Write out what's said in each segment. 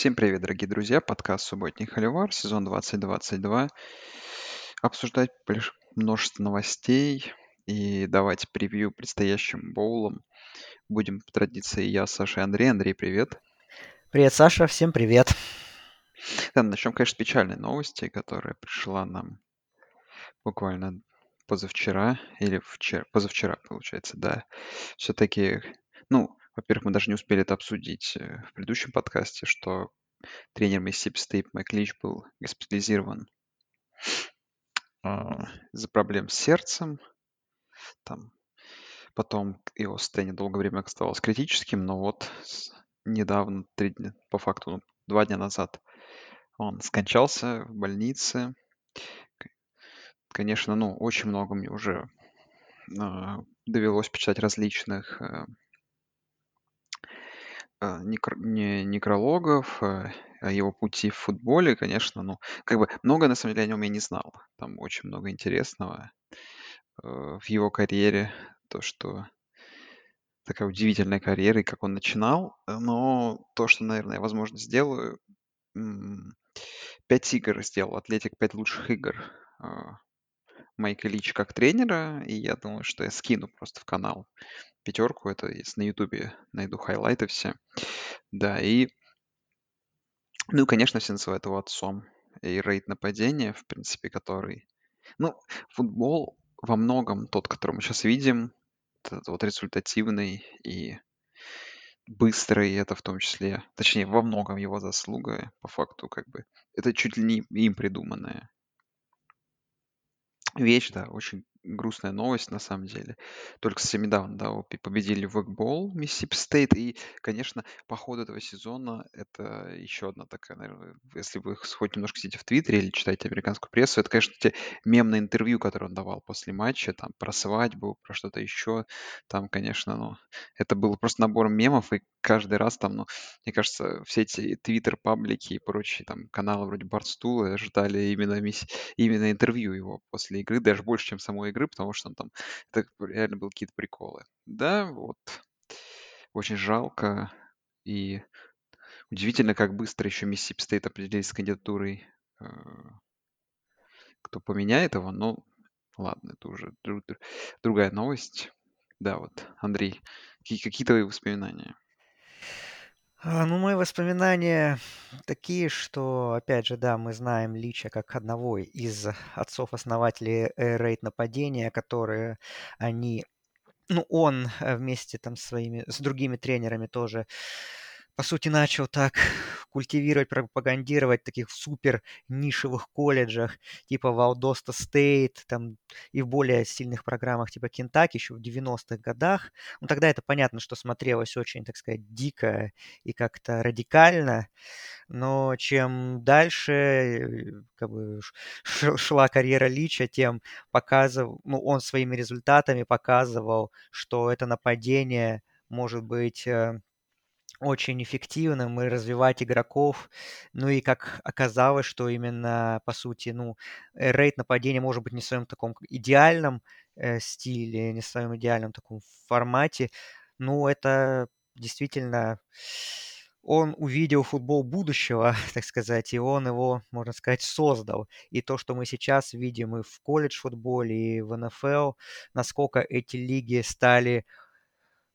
Всем привет, дорогие друзья! Подкаст «Субботний Холивар», сезон 2022. Обсуждать множество новостей и давать превью предстоящим боулам. Будем по традиции я, Саша и Андрей. Андрей, привет! Привет, Саша, всем привет! Да, начнем, конечно, с печальной новости, которая пришла нам буквально позавчера, или вчера, позавчера, получается, да. Все-таки, ну, во-первых, мы даже не успели это обсудить э, в предыдущем подкасте, что тренер Mississippi State Майк Лич был госпитализирован а, из-за проблем с сердцем. Там потом его состояние долгое время оставалось критическим, но вот недавно, три дня, по факту, ну, два дня назад, он скончался в больнице. Конечно, ну, очень много мне уже а, довелось почитать различных э, а, некр- не- некрологов, э, о его пути в футболе, конечно, ну, как бы много на самом деле о нем я не знал. Там очень много интересного э, в его карьере, то, что такая удивительная карьера, и как он начинал. Но то, что, наверное, я, возможно, сделаю, пять игр сделал, Атлетик пять лучших игр а, Майка Лич как тренера, и я думаю, что я скину просто в канал пятерку, это если на Ютубе найду хайлайты все. Да, и, ну и, конечно, все называют его отцом. И рейд нападения, в принципе, который... Ну, футбол во многом тот, который мы сейчас видим, этот вот результативный и быстрый, это в том числе, точнее, во многом его заслуга, по факту, как бы, это чуть ли не им придуманная да, очень грустная новость на самом деле. Только совсем недавно, да, вот победили в Экбол Миссисипи Стейт, и, конечно, по ходу этого сезона это еще одна такая, наверное, если вы хоть немножко сидите в Твиттере или читаете американскую прессу, это, конечно, те мемные интервью, которые он давал после матча, там, про свадьбу, про что-то еще, там, конечно, ну, это было просто набор мемов, и каждый раз там, ну, мне кажется, все эти твиттер-паблики и прочие там каналы вроде Барстула ждали именно, мисс- именно интервью его после игры, даже больше, чем самой игры, потому что он там, это реально были какие-то приколы. Да, вот, очень жалко, и удивительно, как быстро еще Миссисипи Стейт определились с кандидатурой, э, кто поменяет его, ну, ладно, это уже друг- друг- другая новость. Да, вот, Андрей, какие, какие твои воспоминания? А, Ну, мои воспоминания такие, что, опять же, да, мы знаем Лича как одного из отцов-основателей э, рейд нападения, которые они, ну, он э, вместе там с своими, с другими тренерами тоже по сути, начал так культивировать, пропагандировать таких супер нишевых колледжах, типа Валдоста Стейт, там, и в более сильных программах типа Кентаки еще в 90-х годах. Ну, тогда это понятно, что смотрелось очень, так сказать, дико и как-то радикально, но чем дальше э, как бы шла карьера Лича, тем показывал, ну, он своими результатами показывал, что это нападение может быть э, очень эффективным и развивать игроков. Ну и как оказалось, что именно, по сути, ну, э, рейд нападения может быть не в своем таком идеальном э, стиле, не в своем идеальном таком формате. Ну, это действительно он увидел футбол будущего, так сказать, и он его, можно сказать, создал. И то, что мы сейчас видим и в колледж-футболе, и в НФЛ, насколько эти лиги стали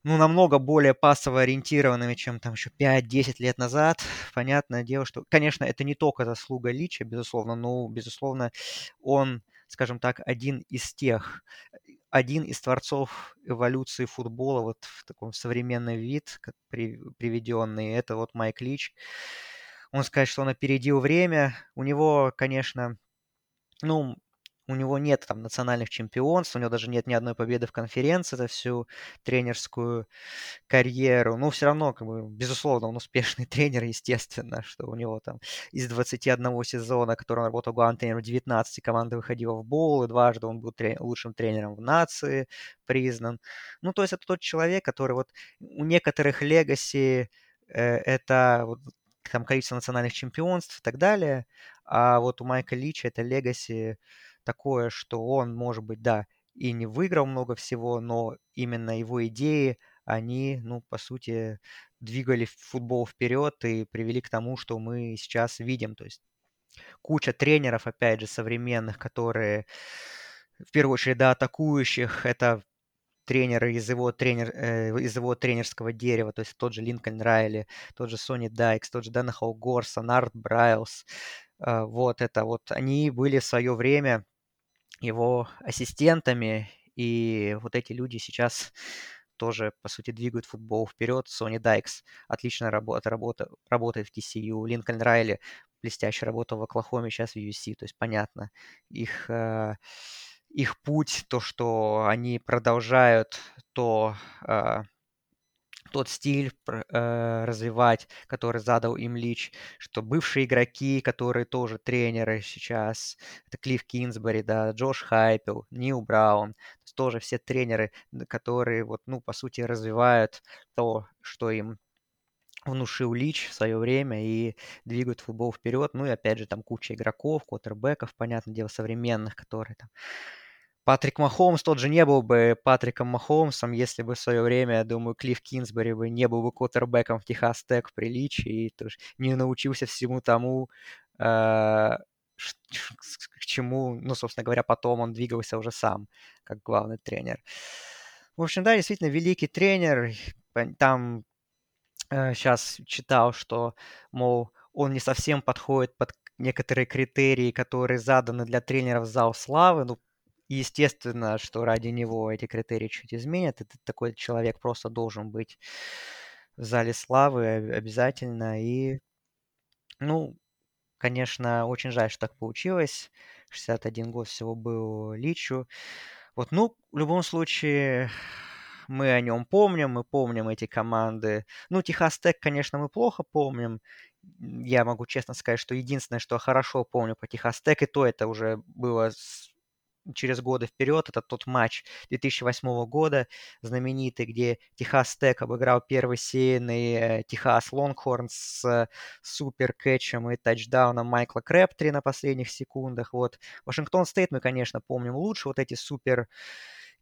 ну, намного более пассово ориентированными, чем там еще 5-10 лет назад. Понятное дело, что, конечно, это не только заслуга Лича, безусловно, но, безусловно, он, скажем так, один из тех, один из творцов эволюции футбола вот в таком современный вид, как при, приведенный, это вот Майк Лич. Он сказать, что он опередил время. У него, конечно, ну, у него нет там национальных чемпионств, у него даже нет ни одной победы в конференции за всю тренерскую карьеру. Но все равно, как бы, безусловно, он успешный тренер, естественно, что у него там из 21 сезона, который он работал главным тренером, 19 команда выходила в боул, и дважды он был трен- лучшим тренером в нации признан. Ну, то есть это тот человек, который вот у некоторых легаси э, это вот там количество национальных чемпионств и так далее, а вот у Майка Лича это легаси такое, что он, может быть, да, и не выиграл много всего, но именно его идеи, они, ну, по сути, двигали футбол вперед и привели к тому, что мы сейчас видим. То есть куча тренеров, опять же, современных, которые в первую очередь, да, атакующих, это тренеры из его, тренер, э, из его тренерского дерева, то есть тот же Линкольн Райли, тот же Сони Дайкс, тот же Дэнахол Горсон, Арт Брайлс, э, вот это вот, они были в свое время его ассистентами, и вот эти люди сейчас тоже, по сути, двигают футбол вперед. Сони Дайкс отлично работа, работа, работает в TCU. Линкольн Райли блестяще работал в Оклахоме, сейчас в USC. То есть понятно их, э, их путь, то, что они продолжают то э, тот стиль э, развивать, который задал им Лич, что бывшие игроки, которые тоже тренеры сейчас, это Клифф Кинсбери, да, Джош Хайпел, Нил Браун, тоже все тренеры, которые вот, ну, по сути, развивают то, что им внушил Лич в свое время и двигают футбол вперед. Ну и опять же там куча игроков, квотербеков, понятное дело, современных, которые там Патрик Махомс тот же не был бы Патриком Махомсом, если бы в свое время, я думаю, Клифф Кинсбери бы не был бы квотербеком в Техас Тек в приличии и тоже не научился всему тому, э, к чему, ну, собственно говоря, потом он двигался уже сам, как главный тренер. В общем, да, действительно, великий тренер. Там э, сейчас читал, что, мол, он не совсем подходит под некоторые критерии, которые заданы для тренеров зал славы. Ну, естественно, что ради него эти критерии чуть изменят. Это такой человек просто должен быть в зале славы обязательно. И, ну, конечно, очень жаль, что так получилось. 61 год всего был Личу. Вот, ну, в любом случае, мы о нем помним, мы помним эти команды. Ну, Техас Тек, конечно, мы плохо помним. Я могу честно сказать, что единственное, что хорошо помню по Техас Тек, и то это уже было через годы вперед. Это тот матч 2008 года знаменитый, где Техас Тек обыграл первый сеянный э, Техас Лонгхорн с супер кэтчем и тачдауном Майкла Крэбтри на последних секундах. Вот. Вашингтон Стейт мы, конечно, помним лучше. Вот эти супер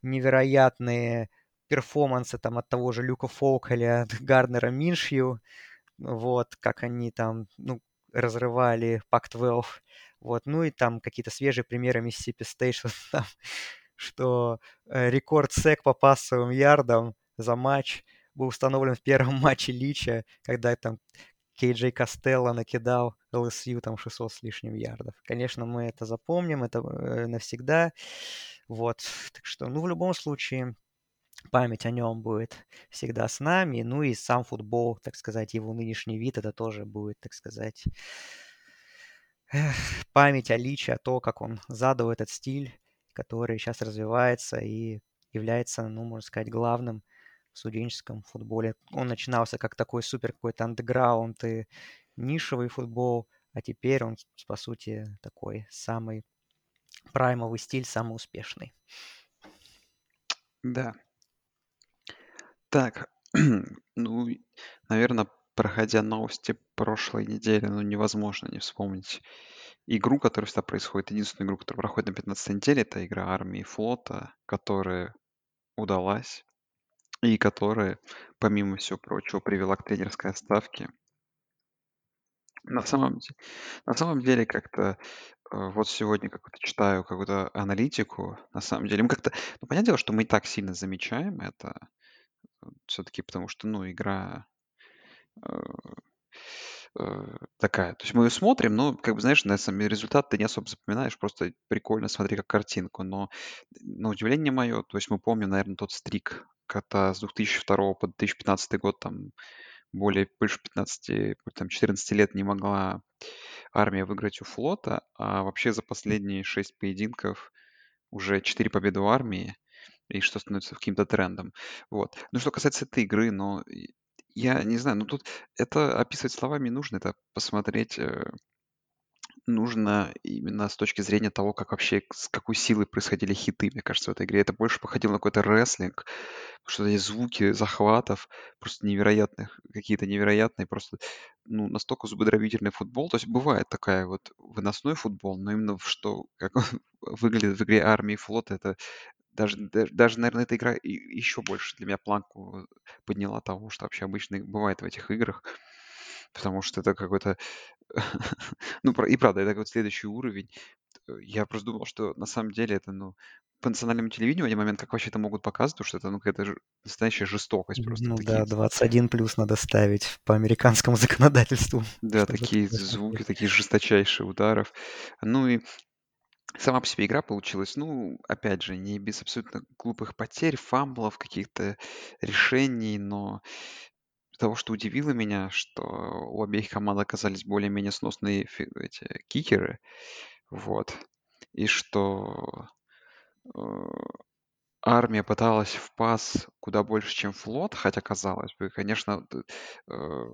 невероятные перформансы там от того же Люка Фолка или от Гарднера Миншью. Вот, как они там, ну, разрывали Пак-12 вот, ну и там какие-то свежие примеры Mississippi State, что, там, что э, рекорд сек по пассовым ярдам за матч был установлен в первом матче Лича, когда там Кей Джей Костелло накидал ЛСЮ там 600 с лишним ярдов. Конечно, мы это запомним, это э, навсегда. Вот, так что, ну, в любом случае, память о нем будет всегда с нами. Ну и сам футбол, так сказать, его нынешний вид, это тоже будет, так сказать, память о Личе, о том, как он задал этот стиль, который сейчас развивается и является, ну, можно сказать, главным в студенческом футболе. Он начинался как такой супер какой-то андеграунд и нишевый футбол, а теперь он, по сути, такой самый праймовый стиль, самый успешный. Да. Так, ну, наверное, проходя новости прошлой недели, ну, невозможно не вспомнить игру, которая всегда происходит. Единственную игру, которая проходит на 15 неделе, это игра армии и флота, которая удалась и которая, помимо всего прочего, привела к тренерской отставке. На самом, на самом деле, как-то э, вот сегодня как-то читаю какую-то аналитику, на самом деле, мы как-то, ну, понятное дело, что мы и так сильно замечаем это, все-таки потому что, ну, игра э, э, такая. То есть мы ее смотрим, но, как бы, знаешь, на деле результат ты не особо запоминаешь, просто прикольно смотри как картинку. Но на удивление мое, то есть мы помним, наверное, тот стрик, когда с 2002 по 2015 год там более больше 15, там 14 лет не могла армия выиграть у флота, а вообще за последние 6 поединков уже 4 победы у армии, и что становится каким-то трендом. Вот. Ну, что касается этой игры, но я не знаю, ну тут это описывать словами нужно, это посмотреть э, нужно именно с точки зрения того, как вообще, с какой силой происходили хиты, мне кажется, в этой игре. Это больше походило на какой-то рестлинг, что эти звуки захватов просто невероятных, какие-то невероятные, просто ну, настолько зубодробительный футбол. То есть бывает такая вот выносной футбол, но именно что, как он выглядит в игре армии и флота, это даже, даже, даже, наверное, эта игра еще больше для меня планку подняла того, что вообще обычно бывает в этих играх. Потому что это какой-то... ну, и правда, это вот следующий уровень. Я просто думал, что на самом деле это, ну, по национальному телевидению в один момент как вообще это могут показывать, потому что это, ну, какая-то настоящая жестокость просто. Ну такие, да, 21 плюс надо ставить по американскому законодательству. да, такие звуки, такие жесточайшие ударов. Ну и сама по себе игра получилась, ну, опять же, не без абсолютно глупых потерь, фамблов, каких-то решений, но того, что удивило меня, что у обеих команд оказались более-менее сносные эти кикеры, вот, и что э, армия пыталась в пас куда больше, чем флот, хотя казалось бы, конечно, э,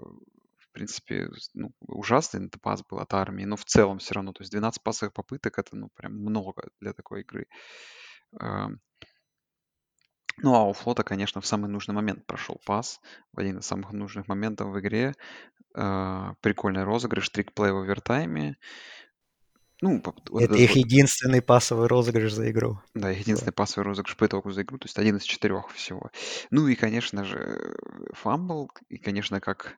в принципе, ну, ужасный это пас был от армии, но в целом все равно, то есть 12 пасовых попыток это, ну, прям много для такой игры. Эм, Ну, а у флота, конечно, в самый нужный момент прошел пас, в один из самых нужных моментов в игре. Э, Прикольный розыгрыш, трикплей в овертайме. Ну, вот Это их вот, единственный пассовый розыгрыш за игру. да, был. единственный пасовый розыгрыш по итогу за игру, то есть один из четырех всего. Ну и, конечно же, фамбл, и, конечно, как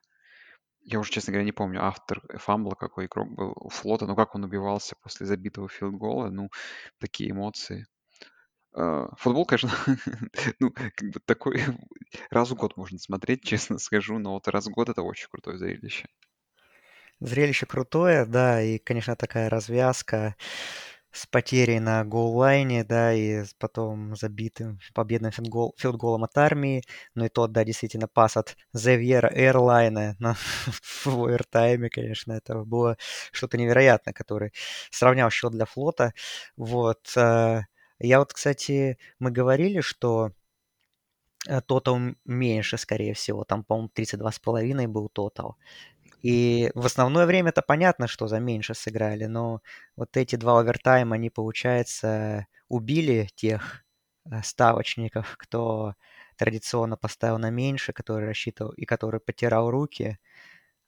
Я уже, честно говоря, не помню автор фамбла, какой игрок был у флота, но как он убивался после забитого филдгола, ну, такие эмоции. А, Футбол, конечно, ну, как бы такой раз в год можно смотреть, честно скажу, но вот раз в год это очень крутое зрелище. Зрелище крутое, да, и, конечно, такая развязка с потерей на голлайне, да, и потом забитым победным филдгол, филдголом от армии. Ну и тот, да, действительно, пас от Зевьера Эрлайна на, в овертайме, конечно, это было что-то невероятное, который сравнял счет для флота. Вот. э, Я вот, кстати, мы говорили, что э, тотал меньше, скорее всего, там, по-моему, 32,5 был тотал. И в основное время это понятно, что за меньше сыграли, но вот эти два овертайма, они, получается, убили тех э, ставочников, кто традиционно поставил на меньше, который рассчитывал и который потирал руки,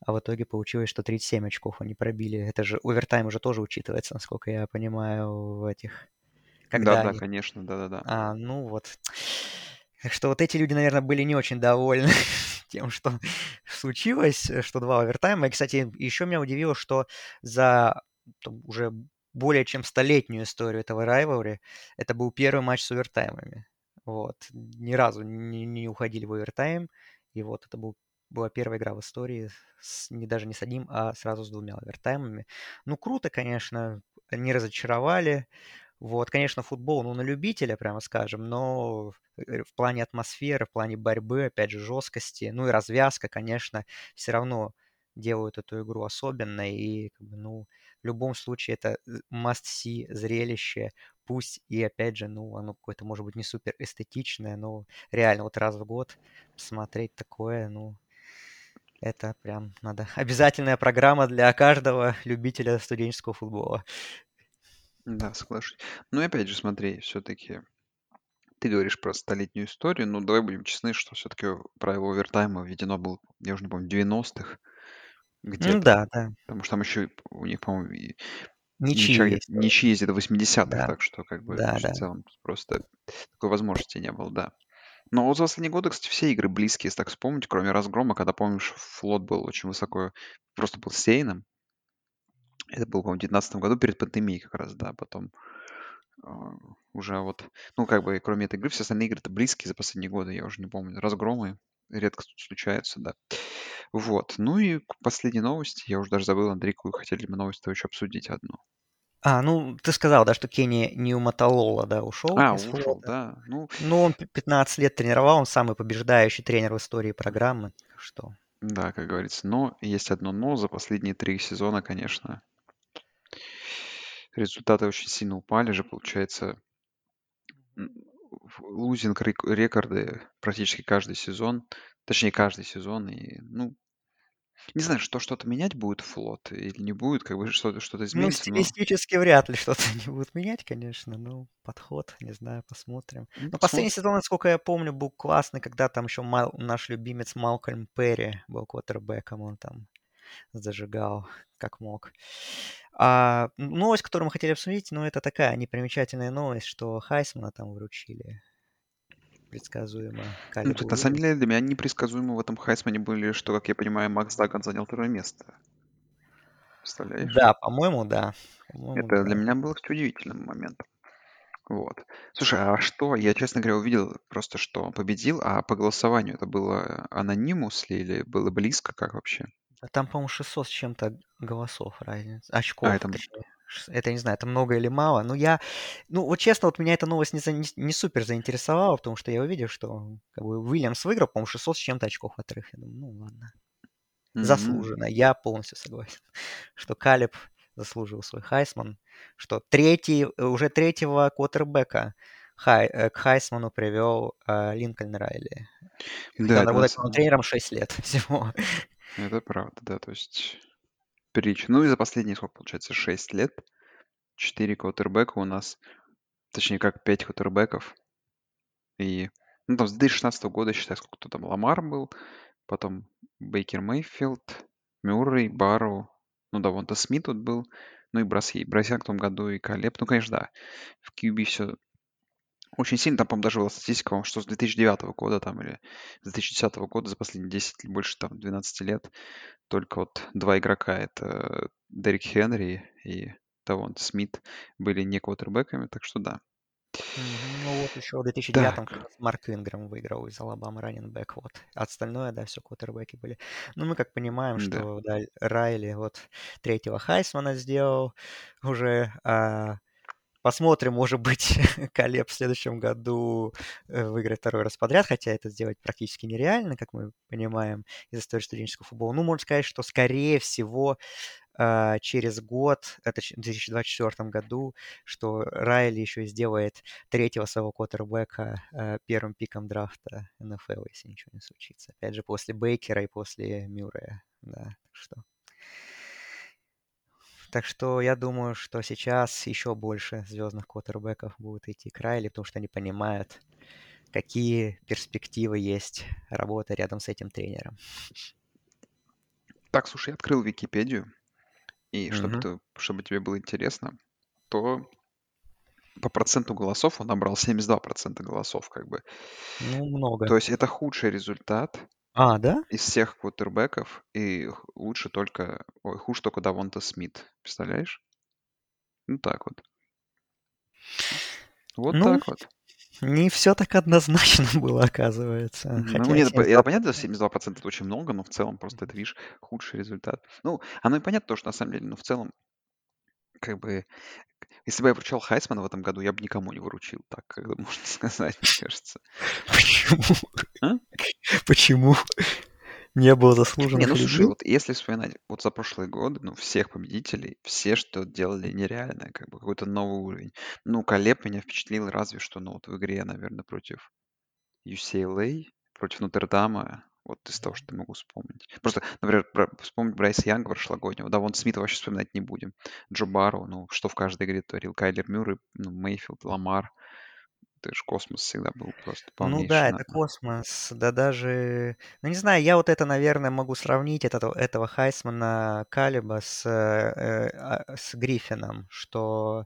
а в итоге получилось, что 37 очков они пробили. Это же овертайм уже тоже учитывается, насколько я понимаю, в этих... Когда Да-да, они... конечно, да-да-да. А, ну вот. Так что вот эти люди, наверное, были не очень довольны тем, что случилось, э, что два овертайма. И, кстати, еще меня удивило, что за там, уже более чем столетнюю историю этого райвелри это был первый матч с овертаймами. Вот. Ни разу не, не уходили в овертайм. И вот это был, была первая игра в истории, с, не, даже не с одним, а сразу с двумя овертаймами. Ну, круто, конечно, не разочаровали. Вот, конечно, футбол, ну, на любителя, прямо скажем, но в плане атмосферы, в плане борьбы, опять же, жесткости, ну и развязка, конечно, все равно делают эту игру особенной. И, как бы, ну, в любом случае, это must-see зрелище. Пусть и, опять же, ну, оно какое-то, может быть, не супер эстетичное, но реально вот раз в год смотреть такое, ну, это прям надо. Обязательная программа для каждого любителя студенческого футбола. Да, соглашусь. Ну и опять же, смотри, все-таки ты говоришь про столетнюю историю, но давай будем честны, что все-таки правило овертайма введено было, я уже не помню, в 90-х Ну где-то. да, да. Потому что там еще у них, по-моему, и Ничьи ничья, есть. ничьи есть до 80-х, Да, так что как бы да, в да. целом просто такой возможности не было, да. Но вот за последние годы, кстати, все игры близкие, если так вспомнить, кроме разгрома, когда, помнишь, флот был очень высоко, просто был сейном. Это было, по-моему, в 2019 году перед пандемией как раз, да, потом а, уже вот, ну, как бы, кроме этой игры, все остальные игры-то близкие за последние годы, я уже не помню. Разгромы редко случаются, да. Вот. Ну и к последней новости, я уже даже забыл, Андрей, какую хотели мы новость еще обсудить одну. А, ну, ты сказал, да, что Кенни не у да, ушел А, ушел, флота. да. Ну, Ну, он пи- 15 лет тренировал, он самый побеждающий тренер в истории программы. Что? да, как говорится. Но есть одно но. За последние три сезона, конечно, результаты очень сильно упали же, получается. Лузинг рек- рекорды практически каждый сезон. Точнее, каждый сезон. И, ну, Не знаю, что что-то менять будет флот или не будет, как бы что-то что Ну, изменится, но стилистически вряд ли что-то они будут менять, конечно. Ну, подход, не знаю, посмотрим. ну, Но последний посмотрим. сезон, насколько я помню, был классный, когда там еще Мал- наш любимец Малкольм Перри был квотербеком, он там зажигал как мог. А новость, которую мы хотели обсудить, ну, это такая непримечательная новость, что Хайсмана там вручили. Предсказуемо Ну, Калибу тут на самом деле для меня непредсказуемо в этом Хайсмане были, что, как я понимаю, Макс Даган занял второе место. Представляешь? Да, по-моему, да. По-моему, Это для да. меня было удивительным моментом. Вот. Слушай, а что? Я, честно говоря, увидел просто, что он победил, а по голосованию это было анонимус ли или было близко, как вообще? А там, по-моему, 600 с чем-то голосов разница. А, Очков, это... точнее. Ш- Это, не знаю, это много или мало. Но я... Ну, вот честно, вот меня эта новость не, не, не супер заинтересовала, потому что я увидел, что как бы, Уильямс выиграл, по-моему, 600 с чем-то очков отрыв. Я думаю, ну, ладно. м, Заслуженно. Я полностью согласен, что Калиб заслужил свой Хайсман, что третий, э, уже третьего квотербека Хай, э, к Хайсману привел э, Линкольн Райли. Да, он это на работает самом... тренером 6 лет всего. Это правда, да, то есть притча. Ну и за последние, сколько получается, 6 лет, 4 квотербека у нас, точнее как 5 квотербеков, и, ну там с 2016 года, считай, сколько то там, Ламар был, потом Бейкер Мейфилд, Мюррей, Барроу, ну да, вон-то Смит тут был, ну и Брасье, Брасьян в том году и Калеб, ну, конечно, да, в QB все очень сильно, там, по-моему, даже была статистика, что с 2009 года там или с 2010 года за последние 10 или больше там 12 лет только вот два игрока, это Дерек Хенри и Тавон Смит, были не квотербеками, так что да. Ну вот еще в 2009 как Так, раз Марк Инграм выиграл из Алабамы раненбэк. Вот. Остальное, да, все квотербеки были. Ну, мы как понимаем, да. что да, Райли вот третьего Хайсмана сделал уже. а, посмотрим, может быть, Калеб в следующем году э, выиграет второй раз подряд, хотя это сделать практически нереально, как мы понимаем из истории студенческого футбола. Ну, можно сказать, что, скорее всего, а, через год, это в 2024 году, что Райли еще сделает третьего своего квотербека а, первым пиком драфта НФЛ, если ничего не случится. Опять же, после Бейкера и после Мюррея. Да, что... Так что я думаю, что сейчас еще больше звездных квотербеков будут идти к Райли, потому что они понимают, какие перспективы есть работа рядом с этим тренером. Так, слушай, я открыл Википедию, и чтобы, Мгм. ты, чтобы тебе было интересно, то по проценту голосов он набрал 72% голосов, как бы. Ну, много. То есть это худший результат А, да? из всех квотербеков, и х- лучше только, ой, хуже только Давонта Смит. Представляешь? Ну так вот. Вот Ну, так вот. Не все так однозначно было, оказывается. Ну, нет, это, по- это 72 понятно, 72% это очень много, но в целом просто это, видишь, худший результат. Ну, оно и понятно, то, что на самом деле, ну, в целом, как бы, если бы я вручал Хайсмана в этом году, я бы никому не вручил, так, как можно сказать, мне кажется. Почему? А? Почему? Не было Не, заслуженных ну слушай, людей? вот если вспоминать вот за прошлые годы, ну, всех победителей, все что делали нереальное, как бы какой-то новый уровень. Ну, Колеб меня впечатлил разве что, ну, вот в игре, наверное, против UCLA, против Нотр-Дама, вот из того, что я могу вспомнить. Просто, например, про- вспомнить Брайса Янга прошлогоднего, да, вон Смита вообще вспоминать не будем. Джо Барроу, ну, что в каждой игре творил, Кайлер Мюррей, ну, Мейфилд, Ламар, это же космос всегда был просто Ну полнейший, да, это космос. Да даже... Ну не знаю, я вот это, наверное, могу сравнить этого, этого Хайсмана Калиба с, э, а, с Гриффином, что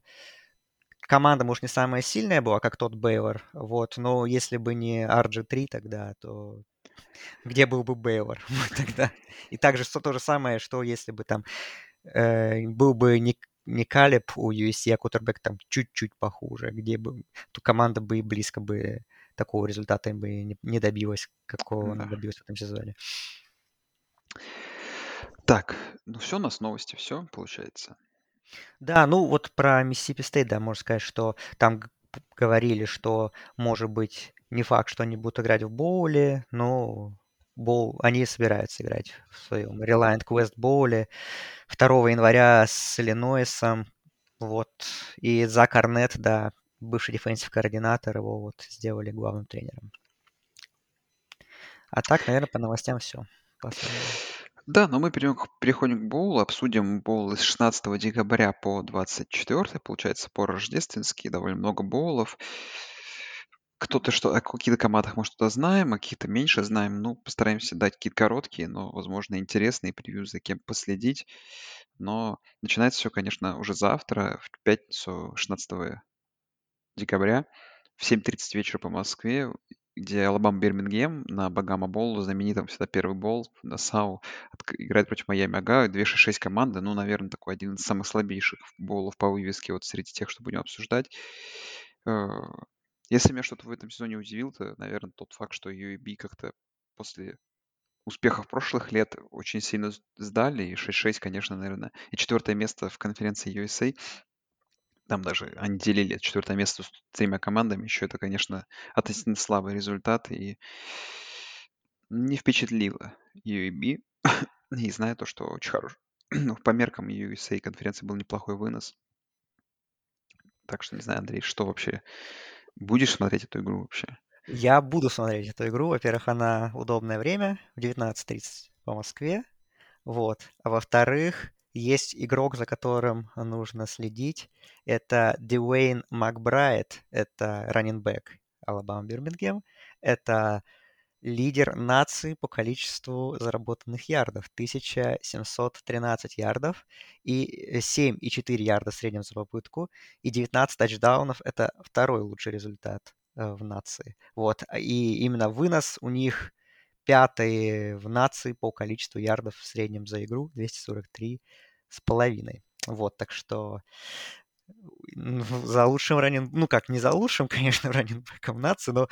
команда, может, не самая сильная была, как тот Бейлор, вот, но если бы не RG3 тогда, то где был бы Бейлор тогда? И также что- то же самое, что если бы там э, был бы не, не Калеб у USC, а Кутербек там чуть-чуть похуже, где бы то команда бы и близко бы такого результата бы не, не добилась, какого она Да. добилась в этом сезоне. Так, ну все, у нас новости, все, получается. Да, ну вот про Миссисипи Стейт, да, можно сказать, что там говорили, что, может быть, не факт, что они будут играть в боуле, но боул, они собираются играть в своем Reliant Quest боуле 2 января с Иллинойсом, вот, и Зак Арнетт, да, бывший дефенсив координатор, его вот сделали главным тренером. А так, наверное, по новостям все. Да, но мы перейдем к- переходим к боулу, обсудим боул с 16 декабря по 24, получается, по рождественски, довольно много боулов. кто-то что о каких-то командах мы что-то знаем, о каких-то меньше знаем. Ну, постараемся дать какие-то короткие, но, возможно, интересные превью, за кем последить. Но начинается все, конечно, уже завтра, в пятницу, 16 декабря, в 7.30 вечера по Москве, где Алабама Бирмингем на Багама Болл, знаменитом всегда первый бол, на САУ, играет против Майами Ага, 2-6 команды, ну, наверное, такой один из самых слабейших болов по вывеске вот среди тех, что будем обсуждать. Э, Если меня что-то в этом сезоне удивил, то, наверное, тот факт, что UAB как-то после успехов прошлых лет очень сильно сдали, и 6-6, конечно, наверное, и четвертое место в конференции USA, там даже они делили четвертое место с тремя командами, еще это, конечно, относительно слабый результат, и не впечатлило UAB, не зная то, что очень хорош. Ну, по меркам USA конференции был неплохой вынос. Так что не знаю, Андрей, что вообще? Будешь смотреть эту игру вообще? Я буду смотреть эту игру. Во-первых, она удобное время, в 19.30 по Москве. Вот. А во-вторых, есть игрок, за которым нужно следить. Это Дуэйн Макбрайт. Это раннинбэк Алабама Бирмингем. Это лидер нации по количеству заработанных ярдов. 1713 ярдов и 7,4 ярда в среднем за попытку. И 19 тачдаунов – это второй лучший результат э, в нации. Вот. И именно вынос у них пятый в нации по количеству ярдов в среднем за игру. 243 с половиной. Вот, так что за лучшим раннинг... Ну как, не за лучшим, конечно, раннинбеком нации, но,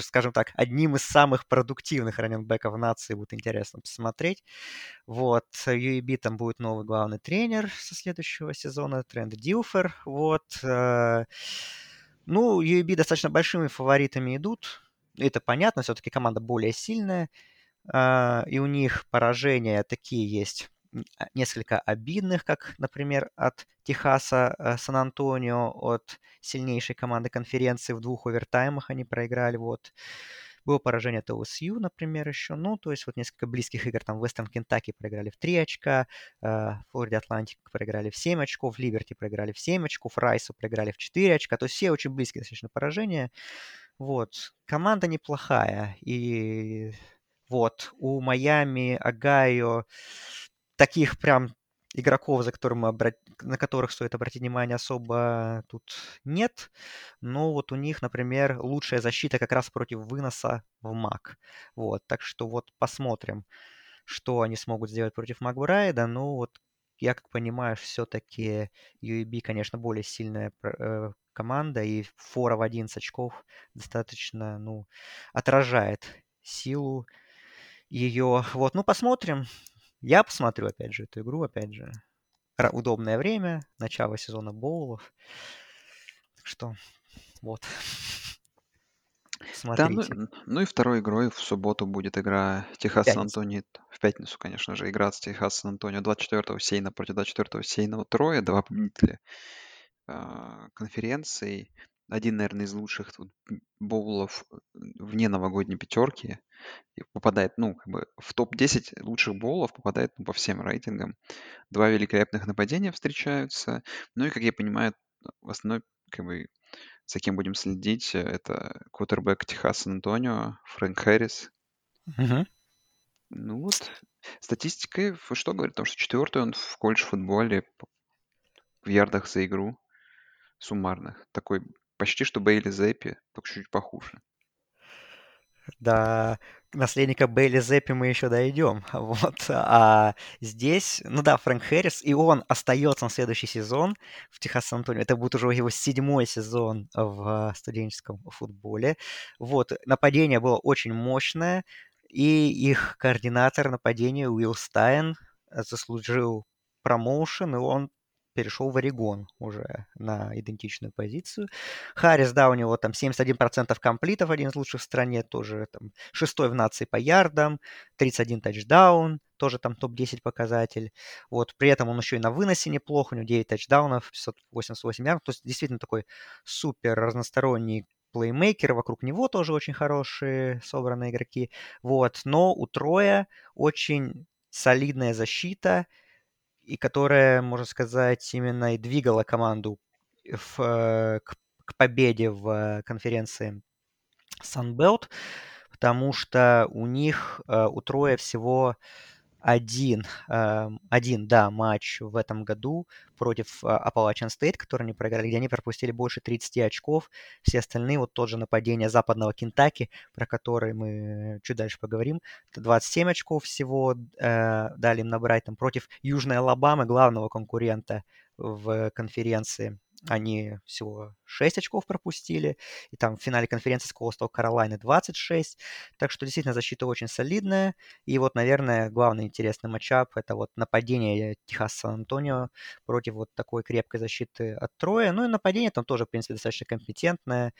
скажем так, одним из самых продуктивных раннинбеков нации будет интересно посмотреть. Вот, UAB там будет новый главный тренер со следующего сезона, Тренд Дилфер. Вот. Э, ну, UAB достаточно большими фаворитами идут. Это понятно, все-таки команда более сильная. А, и у них поражения такие есть а, несколько обидных, как, например, от Техаса э, Сан-Антонио, от сильнейшей команды конференции в двух овертаймах они проиграли. Вот. Было поражение от OSU, например, еще. Ну, то есть вот несколько близких игр. Там Вестern Кентаки проиграли в 3 очка, Флорида Атлантик проиграли в 7 очков, Либерти проиграли в 7 очков, Райсу проиграли в 4 очка. То есть все очень близкие достаточно поражения. Вот. Команда неплохая. И вот, у Майами, Огайо таких прям игроков, за которым обрат... на которых стоит обратить внимание, особо тут нет. Но вот у них, например, лучшая защита как раз против выноса в МАК. Вот, так что вот посмотрим, что они смогут сделать против Макбрайда. Ну вот, я как понимаю, все-таки UAB, конечно, более сильная э, команда, и фора в 11 очков достаточно, ну, отражает силу ее. Вот, ну, посмотрим. Я посмотрю, опять же, эту игру, опять же. Удобное время, начало сезона боулов. Так что, вот. Смотрите. Да, ну, ну и второй игрой в субботу будет игра Техас Сан-Антонио. В пятницу, конечно же, игра с Техас Сан-Антонио 24-го Сейна против 24-го Сейного Троя. Два победителя э, конференции. Один, наверное, из лучших тут боулов вне новогодней пятерки. Попадает, ну, как бы в топ-10 лучших боулов попадает ну, по всем рейтингам. Два великолепных нападения встречаются. Ну и, как я понимаю, в основном, как бы, за кем будем следить, это квотербек Техаса Антонио, Фрэнк Хэррис. Угу. Ну вот, статистикой что говорит? Потому что четвертый он в колледж футболе в ярдах за игру суммарных. Такой почти что Бейли Зеппи, только чуть похуже. До наследника Бейли Зеппи мы еще дойдем. Вот. А здесь, ну да, Фрэнк Хэррис, и он остается на следующий сезон в Техас Антонио. Это будет уже его седьмой сезон в студенческом футболе. Вот. Нападение было очень мощное, и их координатор нападения Уилл Стайн заслужил промоушен, и он перешел в Орегон уже на идентичную позицию. Харрис, да, у него там 71% комплитов, один из лучших в стране, тоже там шестой в нации по ярдам, 31 тачдаун, тоже там топ-10 показатель. Вот, при этом он еще и на выносе неплохо, у него 9 тачдаунов, 588 ярдов, то есть действительно такой супер разносторонний плеймейкер, вокруг него тоже очень хорошие собранные игроки. Вот, но у Троя очень солидная защита, и которая, можно сказать, именно и двигала команду в, к, к победе в конференции Sunbelt, потому что у них, э, у Троя всего один, э, один, да, матч в этом году против э, Appalachian State, который они проиграли, где они пропустили больше 30 очков. Все остальные, вот тот же нападение западного Кентаки, про который мы чуть дальше поговорим, 27 очков всего э, дали им набрать там против Южной Алабамы, главного конкурента в конференции они всего 6 очков пропустили, и там в финале конференции с Coastal Carolina 26, так что действительно защита очень солидная, и вот, наверное, главный интересный матчап это вот нападение Техас Сан-Антонио против вот такой крепкой защиты от Троя, ну и нападение там тоже, в принципе, достаточно компетентное,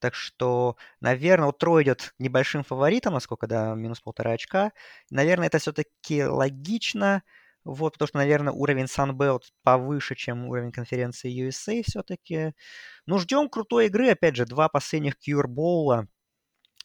так что, наверное, вот Трой идет небольшим фаворитом, насколько, да, минус полтора очка. Наверное, это все-таки логично, вот, потому что, наверное, уровень Sunbelt повыше, чем уровень конференции USA все-таки. Ну, ждем крутой игры. Опять же, два последних Bowl.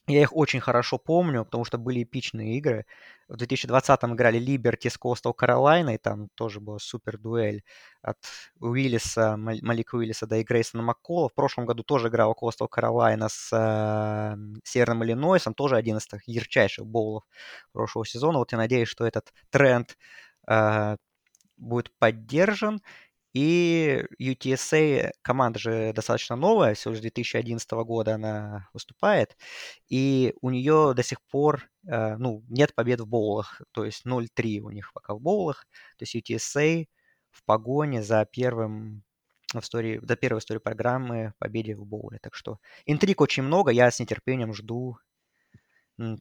Я их очень хорошо помню, потому что были эпичные игры. В 2020-м играли Liberty с Coastal Carolina, и там тоже была супер дуэль от Уиллиса, Малика Уиллиса, да и Грейсона Маккола. В прошлом году тоже играл Coastal Carolina с э, Северным Иллинойсом, тоже один из ярчайших боулов прошлого сезона. Вот я надеюсь, что этот тренд будет поддержан. И UTSA, команда же достаточно новая, всего лишь 2011 года она выступает, и у нее до сих пор э, ну, нет побед в боулах, то есть 0-3 у них пока в боулах. То есть UTSA в погоне за первым в истории, до первой истории программы победе в боуле. Так что интриг очень много, я с нетерпением жду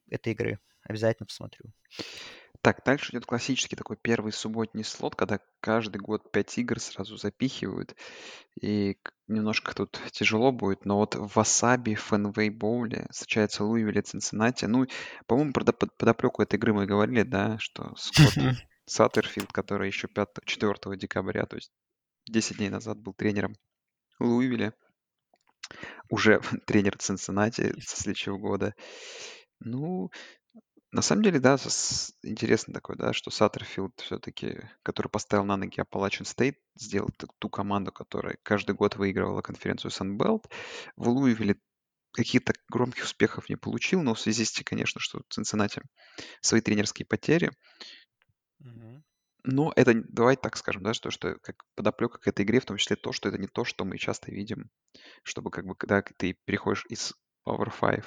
этой игры. Обязательно посмотрю. Так, дальше идет классический такой первый субботний слот, когда каждый год 5 игр сразу запихивают. И немножко тут тяжело будет, но вот в Васаби, Фенвей Боуле встречается Луивиль и Цинциннати. Ну, по-моему, про под- подоплеку этой игры мы говорили, да, что Скотт Саттерфилд, который еще 5, 4 декабря, то есть 10 дней назад был тренером Луивиля, уже тренер Цинциннати со следующего года. Ну, на самом деле, да, с- интересно такое, да, что Саттерфилд все-таки, который поставил на ноги Appalachian State, сделал т- ту команду, которая каждый год выигрывала конференцию Sunbelt. В Луивилле каких-то громких успехов не получил, но в связи с тем, конечно, что в Цинциннати свои тренерские потери. Но это, давай так скажем, да, что, что как подоплека к этой игре, в том числе то, что это не то, что мы часто видим, чтобы как бы, когда ты переходишь из Power 5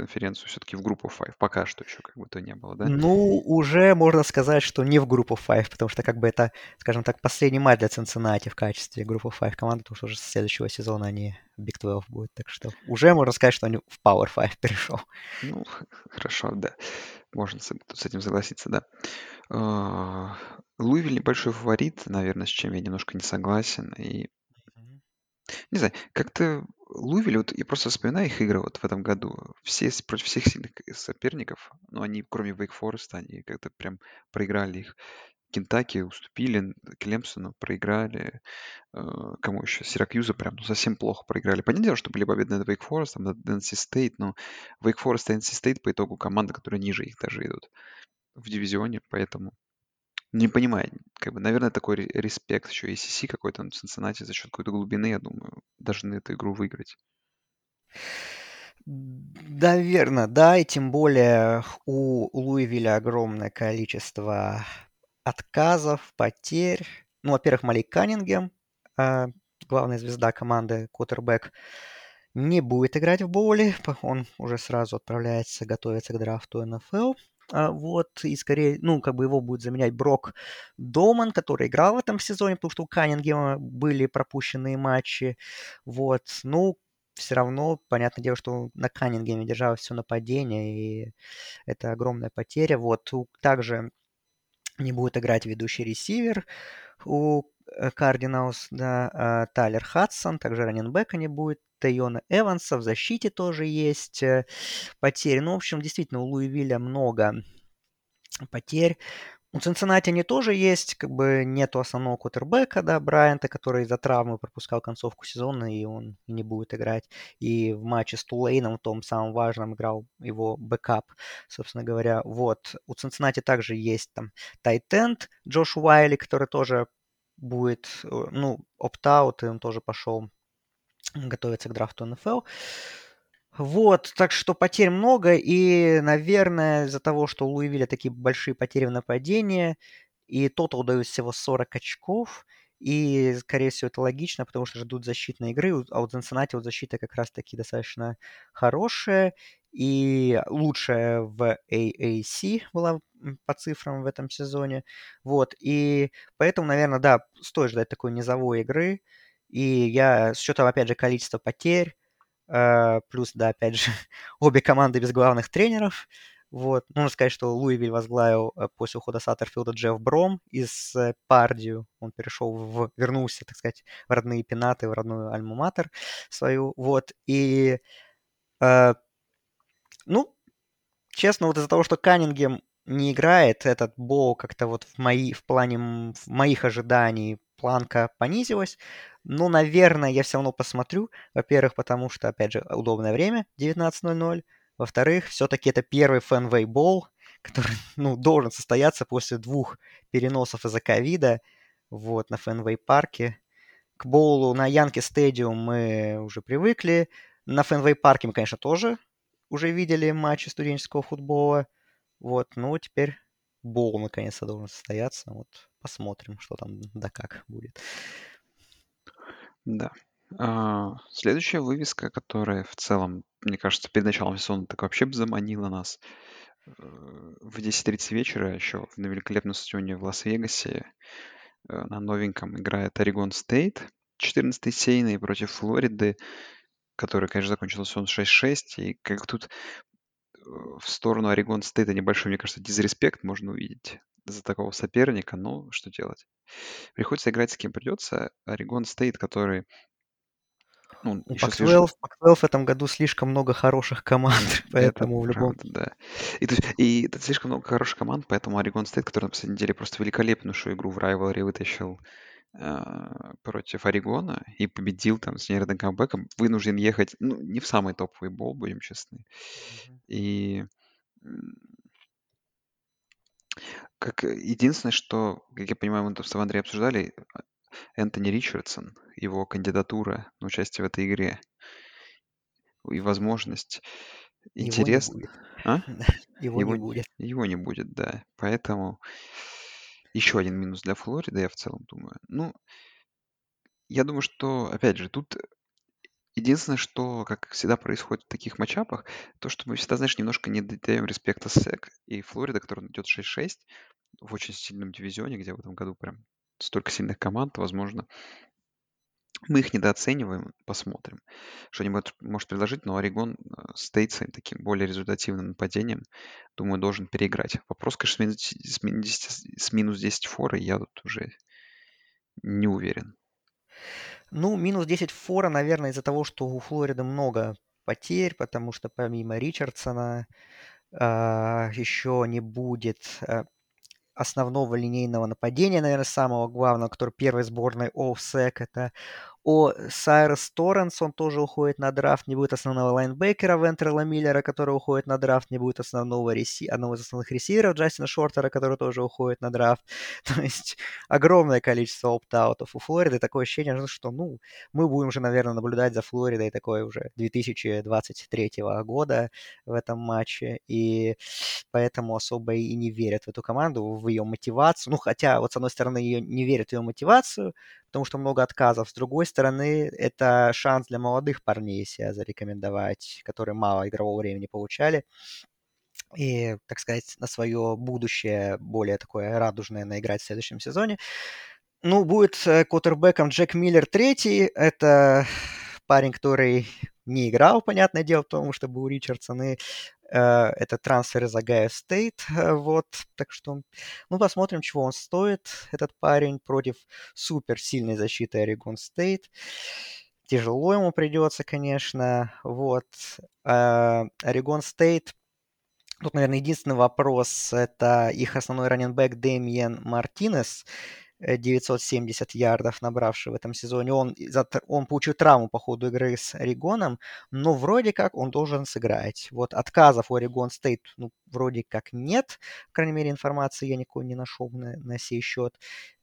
конференцию все-таки в группу 5. Пока что еще как бы то не было, да? Ну, уже можно сказать, что не в группу 5, потому что как бы это, скажем так, последний матч для Цинциннати в качестве группы 5 команды, потому что уже с следующего сезона они в Big 12 будут. Так что уже можно сказать, что они в Power 5 перешел. Ну, хорошо, да. Можно с, с этим согласиться, да. А, Луивиль небольшой фаворит, наверное, с чем я немножко не согласен. И не знаю, как-то Луивиль, вот я просто вспоминаю их игры вот в этом году. Все против всех сильных соперников, но они, кроме Вейк Фореста, они как-то прям проиграли их. Кентаки уступили, Клемсону проиграли, э, кому еще? Сиракьюза прям ну, совсем плохо проиграли. Понятное дело, что были победы над Вейк Форестом, над NC State, но Вейк Форест и NC State по итогу команда, которые ниже их даже идут в дивизионе, поэтому не понимаю, как бы, наверное, такой респект еще ACC какой-то на Цинциннати за счет какой-то глубины, я думаю, должны эту игру выиграть. Наверное, да, и тем более у Луивиля огромное количество отказов, потерь. Ну, во-первых, Малик Каннингем, а, главная звезда команды, кутербэк, не будет играть в боуле. Он уже сразу отправляется готовиться к драфту НФЛ. А, вот, и скорее, ну, как бы его будет заменять Брок Доман, который играл в этом сезоне, потому что у Каннингема были пропущенные матчи. Вот, ну, все равно, понятное дело, что на Каннингеме держалось все нападение, и это огромная потеря. Вот, также не будет играть ведущий ресивер у Кардиналс, да, а, Тайлер Хадсон, также раненбека не будет, Тайона Эванса, в защите тоже есть э, потери. Ну, в общем, действительно, у Луивилля много потерь. У Цинциннати они тоже есть, как бы нету основного кутербека, да, Брайанта, который из-за травмы пропускал концовку сезона, и он не будет играть. И в матче с Тулейном, в том самом важном, играл его бэкап, собственно говоря. Вот. У Цинциннати также есть там tight end Джош Уайли, который тоже будет, э, ну, opt-out, и он тоже пошел готовиться к драфту НФЛ. Вот, так что потерь много, и, наверное, из-за того, что у Луивилля такие большие потери в нападении, и тотал дают всего 40 очков, и, скорее всего, это логично, потому что ждут защитной игры, а у Cincinnati вот защита как раз-таки достаточно хорошая, и лучшая в AAC была по цифрам в этом сезоне. Вот, и поэтому, наверное, да, стоит ждать такой низовой игры, и я с учетом, опять же, количества потерь, Э, плюс, да, опять же, обе команды без главных тренеров. Вот. Можно сказать, что Луивиль возглавил э, после ухода Саттерфилда Джефф Бром из э, Пардию. Он перешел в... вернулся, так сказать, в родные пенаты, в родную Альма-Матер свою. Вот. И, ну, честно, вот из-за того, что Каннингем не играет, этот Боу как-то вот в, мои, в плане в моих ожиданий планка понизилась. Ну, наверное, я все равно посмотрю. Во-первых, потому что, опять же, удобное время, 19.00. Во-вторых, все-таки это первый Фенвей Бол, который, ну, должен состояться после двух переносов из-за ковида, вот, на Фенвей парке. К боулу на Янке Стадиум мы уже привыкли. На Фенвей парке мы, конечно, тоже уже видели матчи студенческого футбола. Вот, ну, теперь боул наконец-то должен состояться. Вот, посмотрим, что там да как будет. Да. А, следующая вывеска, которая в целом, мне кажется, перед началом сезона так вообще бы заманила нас. Э, в 10.30 вечера еще на великолепном стадионе в Лас-Вегасе э, на новеньком играет Орегон Стейт, 14-й сеяный против Флориды, который, конечно, закончил сезон 6-6. И как тут э, в сторону Орегон Стейта небольшой, мне кажется, disrespect можно увидеть за такого соперника, но что делать? Приходится играть с кем придется. Орегон Стейт, который ну, У еще свеж... Pac-12 в этом году слишком много хороших команд, поэтому это в любом... Правда, да. И, то есть, и это слишком много хороших команд, поэтому Орегон Стейт, который на последней неделе просто великолепную игру в Rivalry вытащил против Орегона и победил там с невероятным камбэком, вынужден ехать, ну, не в самый топовый бол, будем честны. Mm-hmm. И как э, единственное, что, как я понимаю, мы тут с Андреем обсуждали, а, Энтони Ричардсон, его кандидатура на участие в этой игре и возможность. Интересно. А? Его, его не будет. Его не будет, да. Поэтому еще один минус для Флориды, я в целом думаю. Ну, я думаю, что, опять же, тут Единственное, что, как всегда происходит в таких матчапах, то, что мы всегда, знаешь, немножко не даем респекта СЭК. И Флорида, которая идет 6-6 в очень сильном дивизионе, где в этом году прям столько сильных команд, возможно, мы их недооцениваем, посмотрим, что они будут, может предложить, но Орегон э, стоит своим таким более результативным нападением, думаю, должен переиграть. Вопрос, конечно, с минус 10, с минус 10 фора, я тут уже не уверен. Ну, минус 10 фора, наверное, из-за того, что у Флориды много потерь, потому что помимо Ричардсона а, еще не будет а, основного линейного нападения, наверное, самого главного, который первой сборной All-Sec, это о Сайрес Торренс, он тоже уходит на драфт, не будет основного лайнбекера Вентерла Миллера, который уходит на драфт, не будет основного реси... одного из основных ресиверов Джастина Шортера, который тоже уходит на драфт. То есть огромное количество опт-аутов у Флориды. Такое ощущение, что, ну, мы будем уже, наверное, наблюдать за Флоридой такой уже 2023 года в этом матче, и поэтому особо и не верят в эту команду, в ее мотивацию. Ну, хотя, вот с одной стороны, ее не верят в ее мотивацию, потому что много отказов. С другой стороны, это шанс для молодых парней себя зарекомендовать, которые мало игрового времени получали. И, так сказать, на свое будущее более такое радужное наиграть в следующем сезоне. Ну, будет э, квотербеком Джек Миллер третий. Это парень, который не играл, понятное дело, потому что был Ричардсон, и Э, это трансфер из Агая Стейт. Э, вот, так что, ну, посмотрим, чего он стоит, этот парень, против суперсильной защиты Орегон Стейт. Тяжело ему придется, конечно. Вот. Э, Орегон Стейт Тут, наверное, единственный вопрос – это их основной running back Дэмиен Мартинес. 970 ярдов набравший в этом сезоне. Он, он получил травму по ходу игры с Орегоном, но вроде как он должен сыграть. Вот отказов у Орегон Стейт ну, вроде как нет. По крайней мере, информации я никакой не нашел на, на сей счет.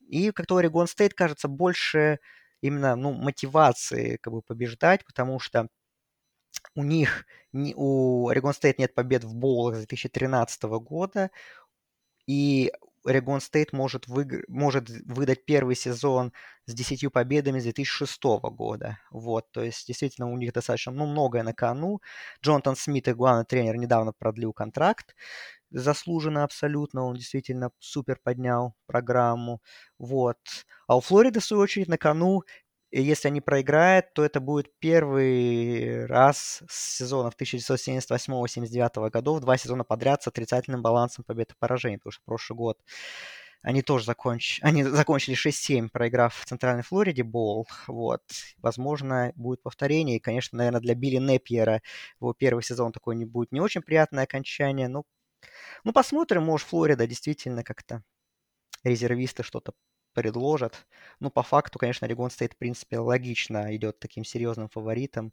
И как-то Орегон Стейт кажется больше именно ну, мотивации как бы побеждать, потому что у них, у Орегон Стейт нет побед в боулах с 2013 года, и Орегон Стейт может, выигр... может выдать первый сезон с 10 победами с 2006 года. Вот, то есть действительно у них достаточно ну, многое на кону. Джонатан Смит, их главный тренер, недавно продлил контракт. Заслуженно абсолютно, он действительно супер поднял программу. Вот. А у Флориды, в свою очередь, на кону и если они проиграют, то это будет первый раз с сезонов 1978-79 годов, два сезона подряд с отрицательным балансом побед и поражений, потому что прошлый год они тоже закончили, они закончили 6-7, проиграв в Центральной Флориде Боул. Вот. Возможно, будет повторение. И, конечно, наверное, для Билли Непьера его первый сезон такой не будет не очень приятное окончание. Ну, ну посмотрим, может, Флорида действительно как-то резервисты что-то предложат. Ну, по факту, конечно, Орегон стоит, в принципе, логично идет таким серьезным фаворитом.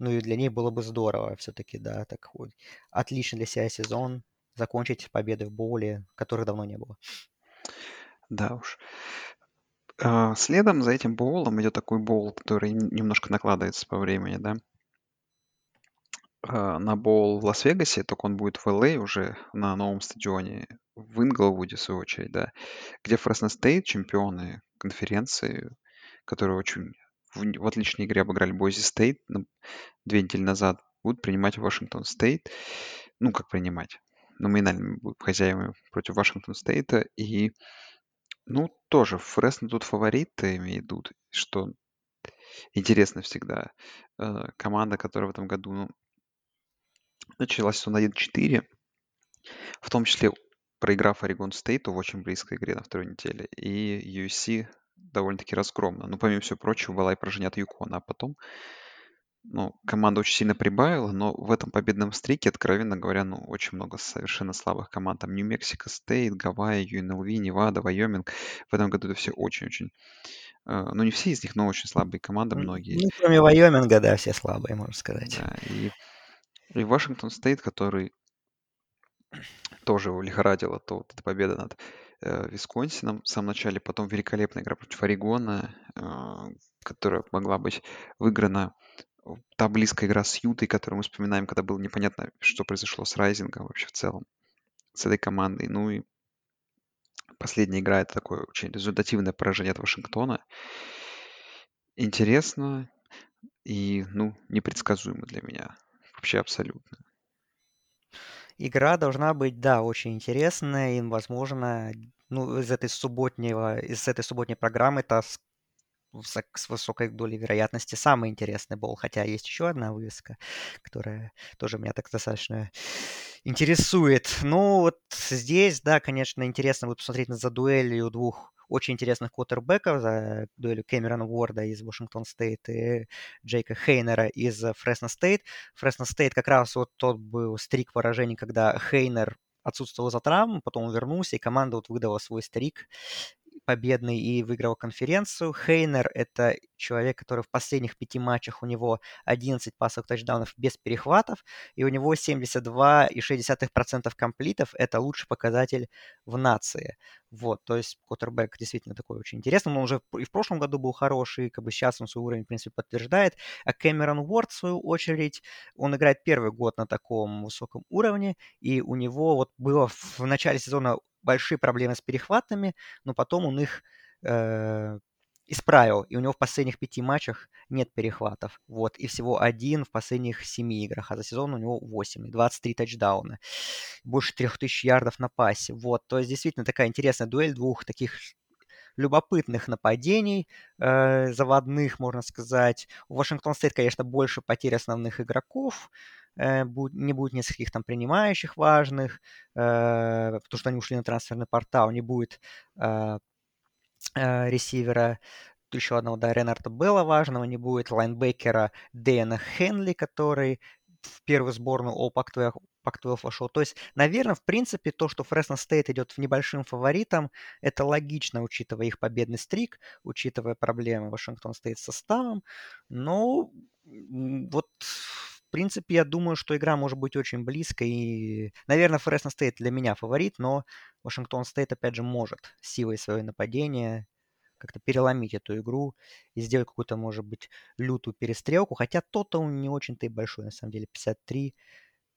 Ну и для них было бы здорово все-таки, да, такой отличный для себя сезон, закончить победы в боуле, которых давно не было. Да уж. А, следом за этим боулом идет такой боул, который немножко накладывается по времени, да. А, на боул в Лас-Вегасе, только он будет в LA уже на новом стадионе в Инглвуде, в свою очередь, да, где Фресно Стейт, чемпионы конференции, которые очень в, в отличной игре обыграли Бойзи Стейт две недели назад, будут принимать Вашингтон Стейт. Ну, как принимать? Номинально будут хозяевами против Вашингтон Стейта. И, ну, тоже Фресно тут фавориты идут, что интересно всегда. Э, команда, которая в этом году ну, началась сезон 1-4, в том числе проиграв Орегон Стейту в очень близкой игре на второй неделе. И USC довольно-таки разгромно. Ну, помимо всего прочего, была и поражение от Юкона. А потом, ну, команда очень сильно прибавила, но в этом победном стрике, откровенно говоря, ну, очень много совершенно слабых команд. Там Нью-Мексико Стейт, Гавайи, UNLV, Невада, Вайоминг. В этом году это все очень-очень... Э, ну, не все из них, но очень слабые команды, многие. Ну, кроме Вайоминга, да, все слабые, можно сказать. Да, и, и Вашингтон Стейт, который тоже его то вот эта победа над э, Висконсином в самом начале, потом великолепная игра против Орегона, э, которая могла быть выиграна. Та близкая игра с Ютой, которую мы вспоминаем, когда было непонятно, что произошло с Райзингом вообще в целом, с этой командой. Ну и последняя игра — это такое очень результативное поражение от Вашингтона. Интересно и, ну, непредсказуемо для меня. Вообще абсолютно игра должна быть, да, очень интересная, и, возможно, ну, из этой субботнего, из этой субботней программы это с, с высокой долей вероятности самый интересный боул, хотя есть еще одна вывеска, которая тоже меня так достаточно интересует. Ну, вот здесь, да, конечно, интересно будет посмотреть на за дуэлью двух очень интересных квотербеков за дуэлью Кэмерона Уорда из Вашингтон Стейт и Джейка Хейнера из Фресно Стейт. Фресно Стейт как раз вот тот был стрик поражений, когда Хейнер отсутствовал за травму, потом он вернулся, и команда вот выдала свой стрик победный и выиграл конференцию. Хейнер – это человек, который в последних пяти матчах у него 11 пасовых тачдаунов без перехватов, и у него 72,6% комплитов. Это лучший показатель в нации. Вот, то есть Коттербек действительно такой очень интересный. Он уже и в прошлом году был хороший, как бы сейчас он свой уровень, в принципе, подтверждает. А Кэмерон Уорд, в свою очередь, он играет первый год на таком высоком уровне, и у него вот было в начале сезона большие проблемы с перехватами, но потом он их э, исправил, и у него в последних пяти матчах нет перехватов. Вот, и всего один в последних семи играх, а за сезон у него 8, и 23 тачдауна. Больше 3000 ярдов на пасе. Вот, то есть действительно такая интересная дуэль двух таких любопытных нападений, э, заводных, можно сказать. У Вашингтон Стейт, конечно, больше потерь основных игроков, не будет нескольких там принимающих важных, э, потому что они ушли на трансферный портал, не будет э, э, ресивера еще одного, да, Ренарда Белла важного не будет, лайнбекера Дэна Хенли, который в первую сборную All Pac-12, Pac-12 вошел. То есть, наверное, в принципе, то, что Фресно Стейт идет в небольшим фаворитом, это логично, учитывая их победный стрик, учитывая проблемы Вашингтон Стейт с составом. Но вот в принципе, я думаю, что игра может быть очень близкой. И, наверное, Фресно Стейт для меня фаворит, но Вашингтон Стейт, опять же, может силой своего нападения как-то переломить эту игру и сделать какую-то, может быть, лютую перестрелку. Хотя тотал не очень-то и большой, на самом деле, 53.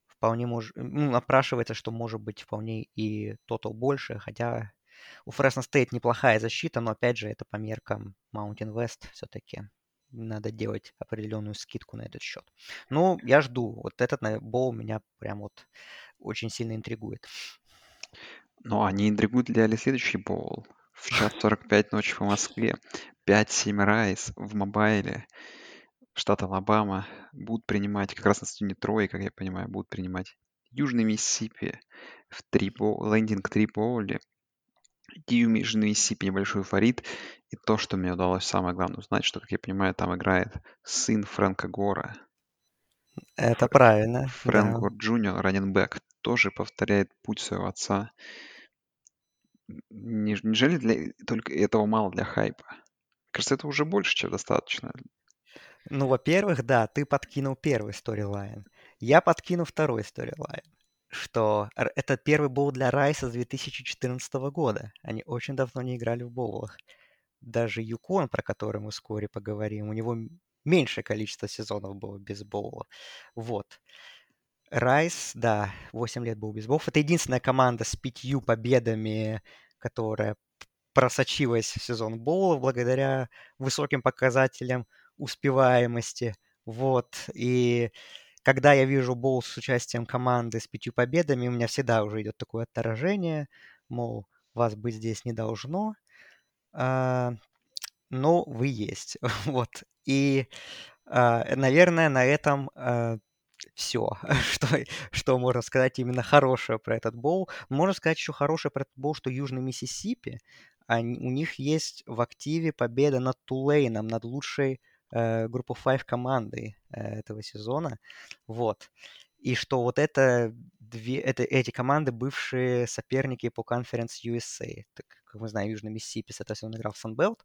Вполне может, ну, напрашивается, что может быть вполне и тотал больше, хотя у Фресно Стейт неплохая защита, но опять же это по меркам Mountain West все-таки надо делать определенную скидку на этот счет. Ну, я жду. Вот этот бол меня прям вот очень сильно интригует. Ну, они интригуют для следующий бол. В час 45 ночи по Москве. 5-7 райс в мобайле. Штат Алабама будут принимать, как раз на стадионе Трой, как я понимаю, будут принимать Южный Миссисипи в три лендинг 3 боуле. Южный Миссисипи небольшой фаворит. И то, что мне удалось самое главное узнать, что, как я понимаю, там играет сын Фрэнка Гора. Это Фр- правильно. Фрэнк да. Гор Джуниор, раненбэк, тоже повторяет путь своего отца. Неужели для... только этого мало для хайпа? Кажется, это уже больше, чем достаточно. Ну, во-первых, да, ты подкинул первый storyline. Я подкину второй storyline что это первый боул для Райса с 2014 года. Они очень давно не играли в боулах. Даже Юкон, про который мы вскоре поговорим, у него меньшее количество сезонов было без боула. Вот. Райс, да, 8 лет был без боулов. Это единственная команда с пятью победами, которая просочилась в сезон боулов благодаря высоким показателям успеваемости. Вот. И когда я вижу боул с участием команды с пятью победами, у меня всегда уже идет такое отторжение, мол, вас быть здесь не должно, а, но вы есть. вот. И, а, наверное, на этом а, все, что, что можно сказать именно хорошее про этот боул. Можно сказать еще хорошее про этот боул, что Южный Миссисипи, они, у них есть в активе победа над Тулейном, над лучшей группу 5 командой э, этого сезона. Вот. И что вот это, две, это эти команды бывшие соперники по конференции USA. Так, как мы знаем, Южный Миссисипи, соответственно, он играл в Санбелт.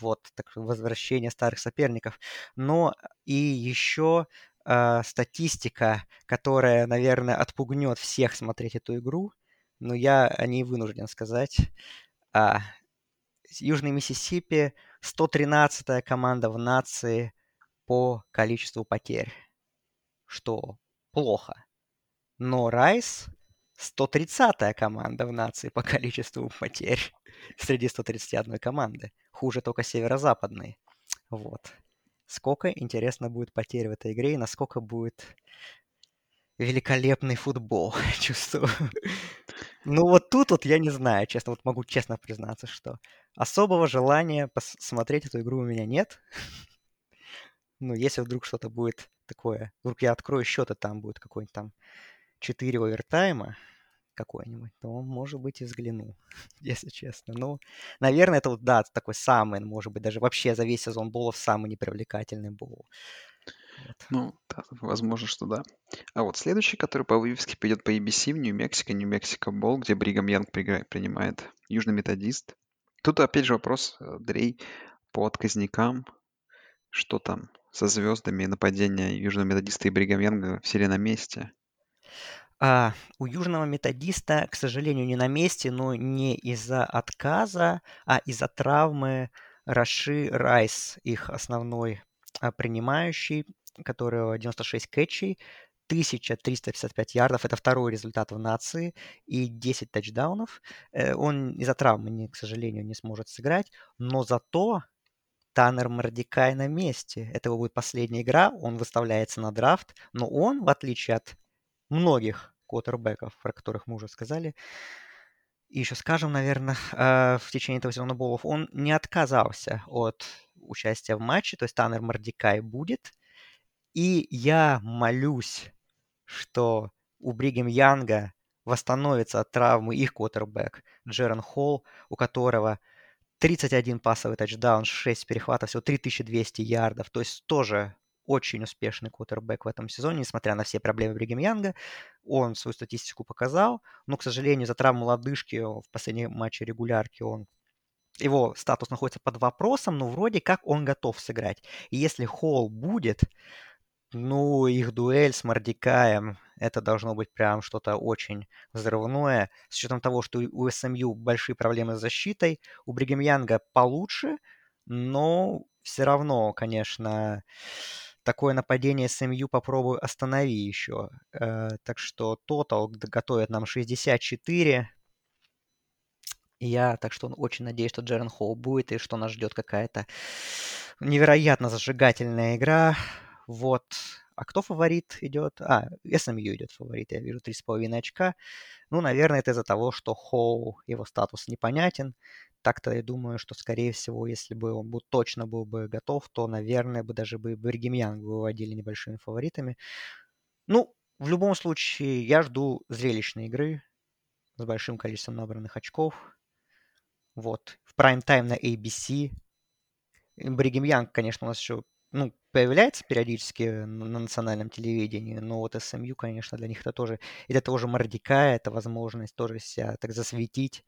Вот, так возвращение старых соперников. Но и еще э, статистика, которая, наверное, отпугнет всех смотреть эту игру. Но я о ней вынужден сказать. А, Южный Миссисипи 113-я команда в нации по количеству потерь, что плохо. Но Райс 130-я команда в нации по количеству потерь среди 131 команды. Хуже только северо-западные. Вот. Сколько, интересно, будет потерь в этой игре и насколько будет великолепный футбол, чувствую. Ну вот тут вот я не знаю, честно, вот могу честно признаться, что особого желания посмотреть эту игру у меня нет. Ну, если вдруг что-то будет такое, вдруг я открою счет, и там будет какой-нибудь там 4 овертайма какой-нибудь, то, может быть, и взгляну, если честно. Ну, наверное, это вот, да, такой самый, может быть, даже вообще за весь сезон болов самый непривлекательный бол. Ну, да, возможно, что да. А вот следующий, который по вывеске пойдет по ABC в Нью-Мексико, Нью-Мексико Бол, где Бригам Янг принимает Южный Методист. Тут опять же вопрос, э, Дрей, по отказникам, что там со звездами нападения Южного Методиста и Бригам Янга все на месте? А, у Южного Методиста, к сожалению, не на месте, но не из-за отказа, а из-за травмы Раши Райс, их основной а, принимающий которого 96 кэтчей, 1355 ярдов, это второй результат в нации, и 10 тачдаунов. Э, он из-за травмы, к сожалению, не сможет сыграть, но зато Таннер Мордикай на месте. Это его будет последняя игра, он выставляется на драфт, но он, в отличие от многих квотербеков, про которых мы уже сказали, и еще скажем, наверное, э, в течение этого сезона Болов, он не отказался от участия в матче, то есть Таннер Мордикай будет – и я молюсь, что у Бригем Янга восстановится от травмы их квотербек Джерон Холл, у которого 31 пасовый тачдаун, 6 перехватов, всего 3200 ярдов. То есть тоже очень успешный квотербек в этом сезоне, несмотря на все проблемы Бригем Янга. Он свою статистику показал, но, к сожалению, за травму лодыжки в последнем матче регулярки он его статус находится под вопросом, но вроде как он готов сыграть. И если Холл будет, Ну, их дуэль с Мордекаем, это должно быть прям что-то очень взрывное. С учетом того, что у СМЮ большие проблемы с защитой, у Бригем Янга получше, но все равно, конечно, такое нападение СМЮ попробую останови еще. Э, так что тотал готовит нам 64. И я так что очень надеюсь, что Джерен Холл будет и что нас ждет какая-то невероятно зажигательная игра. Вот. А кто фаворит идет? А, SMU идет фаворит, я вижу 3,5 очка. Ну, наверное, это из-за того, что Хоу, его статус непонятен. Так-то я думаю, что, скорее всего, если бы он был, точно был бы готов, то, наверное, бы даже бы Бергемьян выводили небольшими фаворитами. Ну, в любом случае, я жду зрелищной игры с большим количеством набранных очков. Вот. В прайм-тайм на ABC. Бригем Янг, конечно, у нас еще ну, появляется периодически на национальном телевидении, но вот СМЮ, конечно, для них это тоже, и для того же Мордика это возможность тоже себя так засветить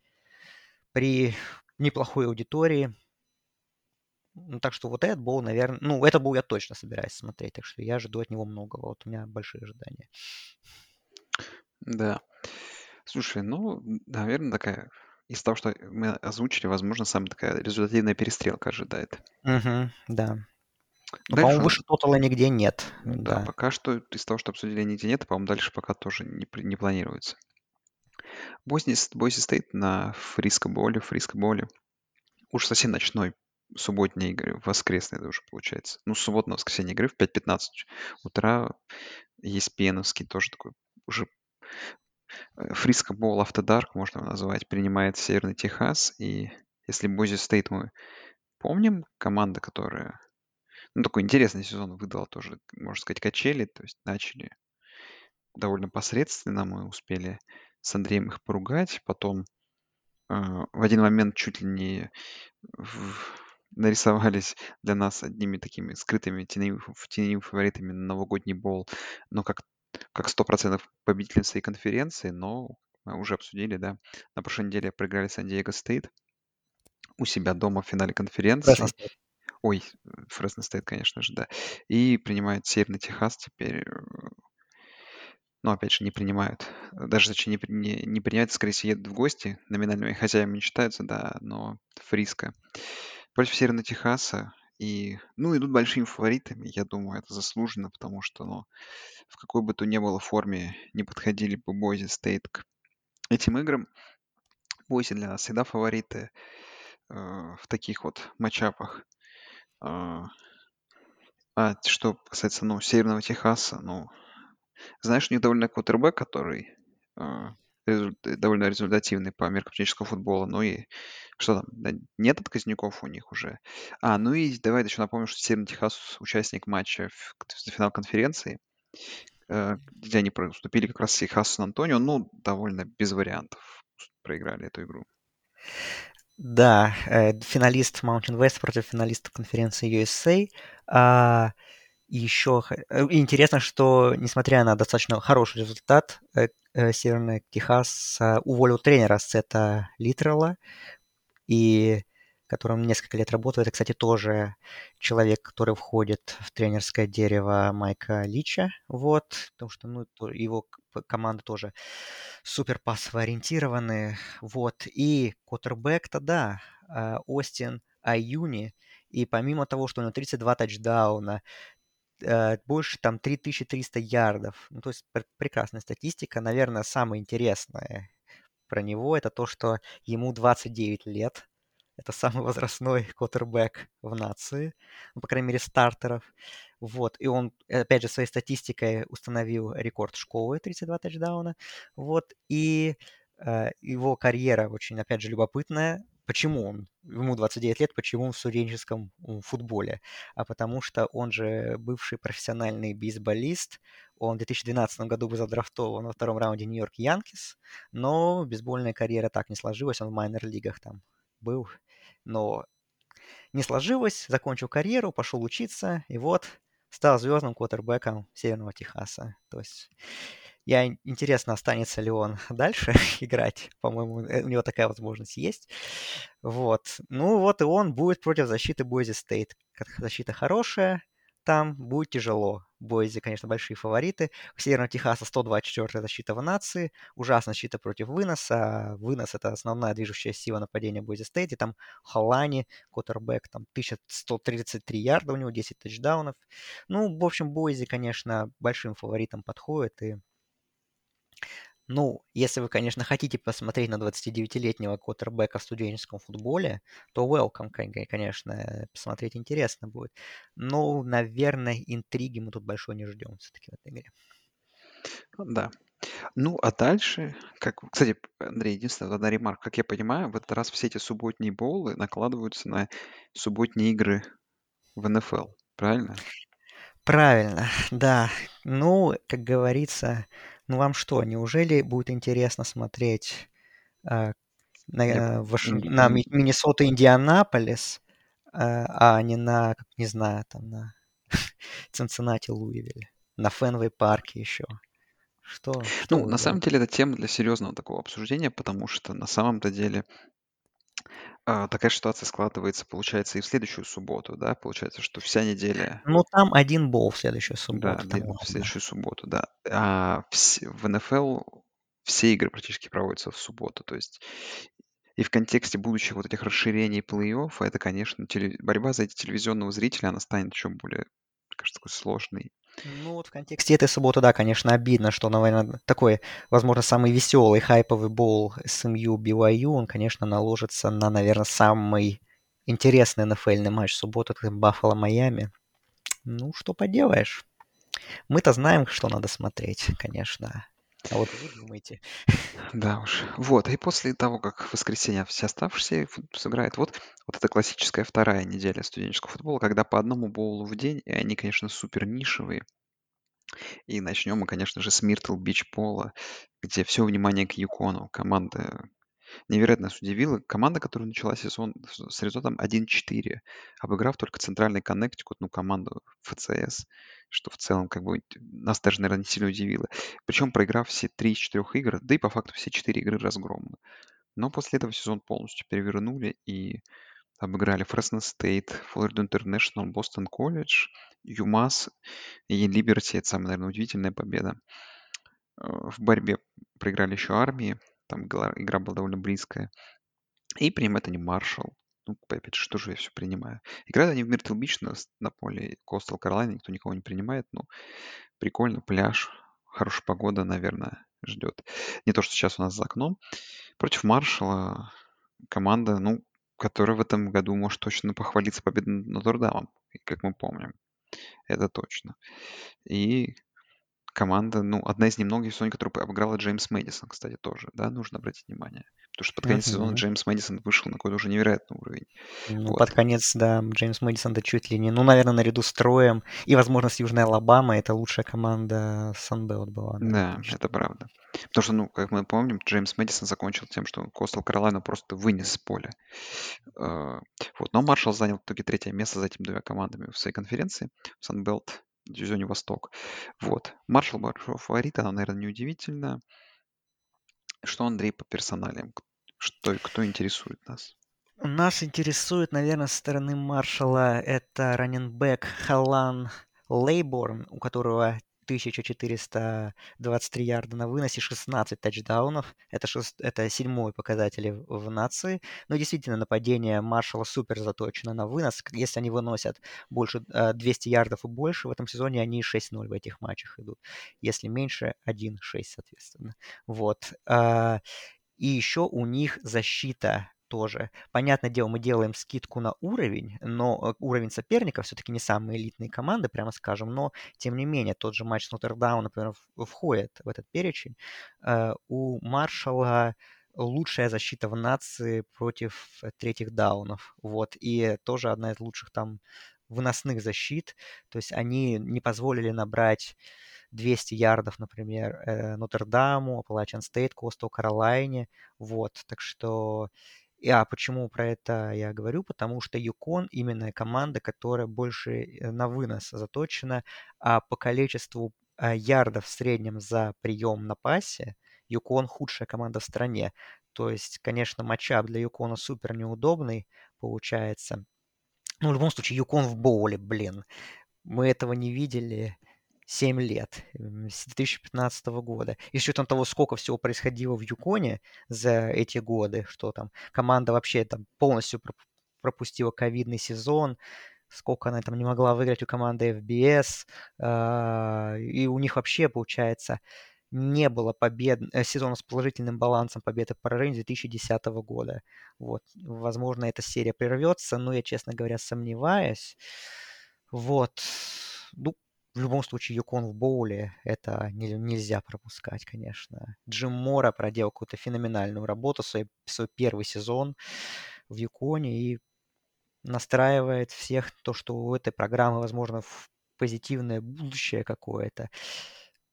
при неплохой аудитории. Ну, так что вот этот был, наверное, ну, это был я точно собираюсь смотреть, так что я жду от него многого, вот у меня большие ожидания. Да. Слушай, ну, наверное, такая из того, что мы озвучили, возможно, самая такая результативная перестрелка ожидает. Угу, да. Ну, по-моему, выше тотала нигде нет. Да, да, пока что из того, что обсудили, нигде нет, по-моему, дальше пока тоже не, не планируется. Бойси, Бойси стоит на фриско-боле, фриско-боле. Уж совсем ночной субботние игры, воскресные это уже получается. Ну, субботное воскресенье игры в 5.15 утра. ESPN-овский тоже такой уже Фриско Боул After Dark, можно его назвать, принимает Северный Техас. И если Бойзи Стейт мы помним, команда, которая ну, такой интересный сезон выдала тоже, можно сказать, качели. То есть начали довольно посредственно. Мы успели с Андреем их поругать. Потом э, в один момент чуть ли не в, нарисовались для нас одними такими скрытыми теневыми, теневыми фаворитами на новогодний боул. Но как, как 100% победителем своей конференции. Но мы уже обсудили, да. На прошлой неделе проиграли Сан-Диего Стейт у себя дома в финале конференции. Ой, Фресно Стейт, конечно же, да. И принимают Северный Техас теперь. Э, ну, опять же, не принимают. Даже, точнее, не, не, не принимают, скорее всего, едут в гости. Номинальными хозяевами не считаются, да, но Фриско. Против Северного Техаса. И, ну, идут большими фаворитами. Я думаю, это заслуженно, потому что, ну, в какой бы то ни было форме не подходили бы Бойзи Стейт к этим играм. Бойзи для нас всегда фавориты э, в таких вот матчапах. А, а что касается, ну, Северного Техаса, ну, знаешь, у них довольно квотербек, который а, довольно результативный по меркам человеческого футбола. Ну и что там, да, нет отказников у них уже. А, ну и давай еще напомню, что Северный Техас участник матча в финал конференции, э, где они поступили как раз Техасу Сан-Антонио, ну, довольно без вариантов проиграли эту игру. Да, э, финалист Mountain West против финалиста конференции USA. А, еще э, интересно, что несмотря на достаточно хороший результат, э, Северный Техас уволил тренера Сета Литрелла, и которым несколько лет работает. Это, кстати, тоже человек, который входит в тренерское дерево Майка Лича. Вот, потому что ну, его команда тоже супер пассово ориентированы. Вот, и Коттербек-то, да, а, Остин Аюни, и помимо того, что у него 32 тачдауна, э, больше там 3300 ярдов. Ну, то есть прекрасная статистика. Наверное, самое интересное про него это то, что ему 29 лет. Это самый возрастной квотербек в нации, ну, по крайней мере, стартеров. Вот, и он, опять же, своей статистикой установил рекорд школы 32 тачдауна. Вот, и э, его карьера очень, опять же, любопытная. Почему он, ему 29 лет, почему он в студенческом футболе? А потому что он же бывший профессиональный бейсболист, он в 2012 году был задрафтован во втором раунде Нью-Йорк Янкис, но бейсбольная карьера так не сложилась, он в майнер-лигах там был но не сложилось, закончил карьеру, пошел учиться, и вот стал звездным квотербеком Северного Техаса. То есть я интересно, останется ли он дальше играть. По-моему, э, у него такая возможность есть. Вот. Ну вот и он будет против защиты Бойзи Стейт. Защита хорошая. Там будет тяжело. Бойзи, конечно, большие фавориты. Северного Техаса 124 защита в нации. Ужасная защита против выноса. Вынос — это основная движущая сила нападения Бойзи Стейт. И там Халани, Квотербек, там 1133 ярда у него, 10 тачдаунов. Ну, в общем, Бойзи, конечно, большим фаворитом подходит. И ну, если вы, конечно, хотите посмотреть на 29-летнего квотербека в студенческом футболе, то welcome, конечно, посмотреть интересно будет. Но, наверное, интриги мы тут большой не ждем все-таки в этой игре. Да. Ну, а дальше, как, кстати, Андрей, единственная одна ремарка, как я понимаю, в этот раз все эти субботние боулы накладываются на субботние игры в НФЛ, правильно? Правильно, да. Ну, как говорится, ну вам что, неужели будет интересно смотреть э, на, э, на ин- Ми- Миннесота Индианаполис, э, а не на, как не знаю, там на Цинциннати Луивиль, на Фенвей парке еще? Что, что Ну, вы на самом деле, это тема для серьезного такого обсуждения, потому что на самом-то деле а, такая ситуация складывается, получается, и в следующую субботу, да, получается, что вся неделя, Ну, там один бол в следующую да, субботу, там один в ладно. следующую субботу, да. А вс- в НФЛ все игры практически проводятся в субботу, то есть и в контексте будущих вот этих расширений плей-офф, это, конечно, теле- борьба за эти телевизионного зрителя, она станет еще более, мне кажется, такой сложной. Ну, вот в контексте этой субботы, да, конечно, обидно, что, наверное, такой, возможно, самый веселый хайповый бол СМЮ BYU, он, конечно, наложится на, наверное, самый интересный НФЛный матч субботы, это Баффало-Майами. Ну, что поделаешь. Мы-то знаем, что надо смотреть, конечно. А вот вы думаете. Да уж. Вот, и после того, как в воскресенье все оставшиеся фут- сыграют, вот, вот эта классическая вторая неделя студенческого футбола, когда по одному боулу в день, и они, конечно, супер нишевые. И начнем мы, конечно же, с Миртл Бич Пола, где все внимание к Юкону. Команда невероятно нас удивила. Команда, которая начала сезон с результатом 1-4, обыграв только центральный Коннектикут, ну, команду ФЦС, что в целом как бы нас даже, наверное, не сильно удивило. Причем проиграв все три из четырех игр, да и по факту все четыре игры разгромны. Но после этого сезон полностью перевернули и обыграли Фресно Стейт, Флорида Интернешнл, Бостон Колледж, ЮМАС и Либерти. Это самая, наверное, удивительная победа. Э, В борьбе проиграли еще армии. Там игра была довольно близкая. И принимает они Маршалл. Ну, опять что же я все принимаю? Играют они в Миртл Бич на, на поле Костел Каролайна, никто никого не принимает. Ну, прикольно, пляж, хорошая погода, наверное, ждет. Не то, что сейчас у нас за окном. Против Маршалла команда, ну, которая в этом году может точно похвалиться победой над Нотр-Дамом, как мы помним. Это точно. И команда, ну, одна из немногих сегодня, которая обыграла Джеймс Мэдисон, кстати, тоже, да, нужно обратить внимание. Потому что под конец сезона Мгм. Джеймс Мэдисон вышел на какой-то уже невероятный уровень. Ну, Вот. под конец, да, Джеймс Мэдисон, да чуть ли не, ну, наверное, наряду с Троем и, возможно, с Южной Алабамой, это лучшая команда Санбелт была, да, Да, это правда. Потому что, ну, как мы помним, Джеймс Мэдисон закончил тем, что Костел Каролайна просто вынес с поля. Э, Вот. Но Маршалл занял в итоге третье место за этими двумя командами в своей конференции, в Санбелт, дивизионе Восток. Вот. Маршалл большой фаворит, она, наверное, неудивительно. Что, Андрей, по персоналиям? К- Что, кто интересует нас? Нас интересует, наверное, со стороны Маршала это раненбэк Халан Лейборн, у которого 1423 ярда на выносе, 16 тачдаунов. Это, шест... это седьмой показатель в нации. Но действительно, нападение Маршала супер заточено на вынос. Если они выносят больше э, 200 ярдов и больше, в этом сезоне они 6-0 в этих матчах идут. Если меньше, 1-6, соответственно. Вот. А, и еще у них защита тоже. Понятное дело, мы делаем скидку на уровень, но э, уровень соперника все-таки не самые элитные команды, прямо скажем, но тем не менее тот же матч с Нотр-Даун, например, входит в этот перечень. Э, У Маршала лучшая защита в нации против э, третьих даунов. Вот. И тоже одна из лучших там выносных защит. То есть они не позволили набрать 200 ярдов, например, Нотр-Даму, Appalachian State, Костел Каролайне. Вот, так что... И, А почему про это я говорю? Потому что Юкон именно команда, которая больше э, на вынос заточена, а по количеству а, ярдов в среднем за прием на пасе Юкон худшая команда в стране. То есть, конечно, матчап для Юкона супер неудобный получается. Ну, в любом случае, Юкон в боуле, блин мы этого не видели 7 лет, с 2015 года. И с учетом того, сколько всего происходило в Юконе за эти годы, что там команда вообще там полностью пропустила ковидный сезон, сколько она там не могла выиграть у команды FBS, а, и у них вообще, получается, не было побед, э, сезона с положительным балансом победы по поражений 2010 года. Вот. Возможно, эта серия прервется, но я, честно говоря, сомневаюсь. Вот. Ну, в любом случае, Юкон в боуле это не, нельзя пропускать, конечно. Джим Мора проделал какую-то феноменальную работу, свой, свой первый сезон в Юконе и настраивает всех то, что у этой программы, возможно, позитивное будущее какое-то.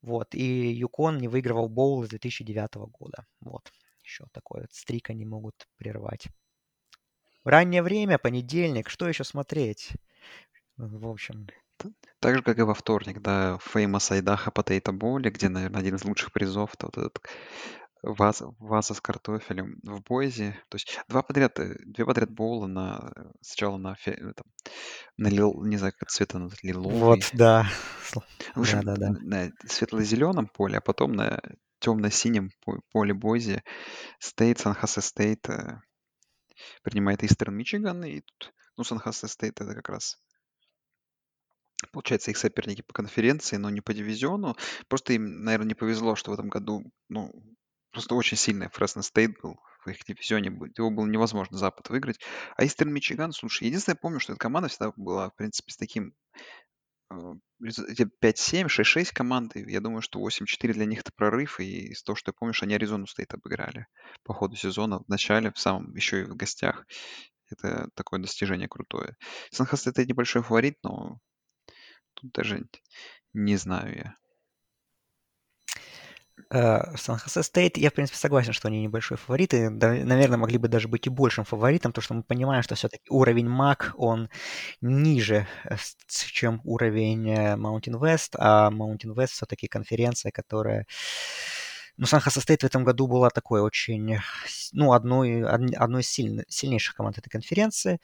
Вот. И Юкон не выигрывал боул с 2009 года. Вот. Еще такой вот стрик они могут прервать. Раннее время, понедельник, что еще смотреть? В общем, так же, как и во вторник, да, Famous Айдаха Potato Bowl, где, наверное, один из лучших призов, это вот этот ваза, ваза с картофелем в Бойзе. То есть два подряд, э, две подряд боула на, сначала на, фе- э, там, на лил, не знаю, как цвета, на лиловый. Вот, да. В общем, да, да, да. на светло-зеленом поле, а потом на темно-синем поле Бойзе Стейт, Сан-Хосе Стейт э, принимает Истерн Мичиган. И тут, ну, Сан-Хосе Стейт это как раз Получается, их соперники по конференции, но не по дивизиону. Просто им, наверное, не повезло, что в этом году, ну, просто очень сильный Фресно Стейт был в их дивизионе. Его было невозможно Запад выиграть. А Истерн Мичиган, слушай, единственное, я помню, что эта команда всегда была, в принципе, с таким э, 5-7, 6-6 команды. Я думаю, что 8-4 для них это прорыв. И из того, что я помню, что они Аризону Стейт обыграли по ходу сезона в начале, в самом, еще и в гостях. Это такое достижение крутое. Сан-Хосе это небольшой фаворит, но Тут даже не знаю я. Э, Сан-Хосе Стейт, я, в принципе, согласен, что они небольшой фаворит, и, наверное, могли бы даже быть и большим фаворитом, потому что мы понимаем, что все-таки уровень МАК, он ниже, э, чем уровень э, Mountain West, а Mountain West все-таки конференция, которая... Ну, Сан-Хосе Стейт в этом году была такой очень, ну, одной, одной из сильнейших команд этой конференции.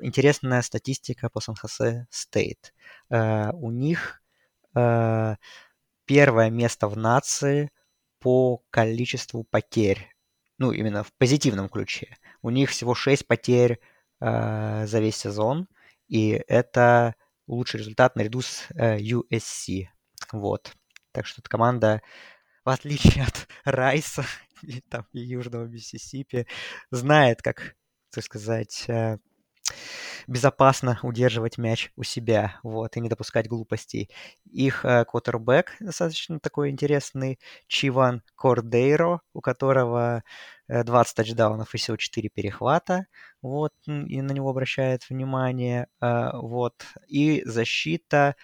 Интересная статистика по Сан-Хосе Стейт. Э, у них э, первое место в нации по количеству потерь. Ну, именно в позитивном ключе. У них всего 6 потерь э, за весь сезон, и это лучший результат наряду с USC. Вот. Так что эта команда, в отличие от Райса и, там, и Южного Миссисипи, знает, как, так сказать, безопасно удерживать мяч у себя, вот, и не допускать глупостей. Их э, квотербек достаточно такой интересный, Чиван Кордейро, у которого 20 э, тачдаунов и всего 4 перехвата, вот, и на него обращает внимание, э, вот, и защита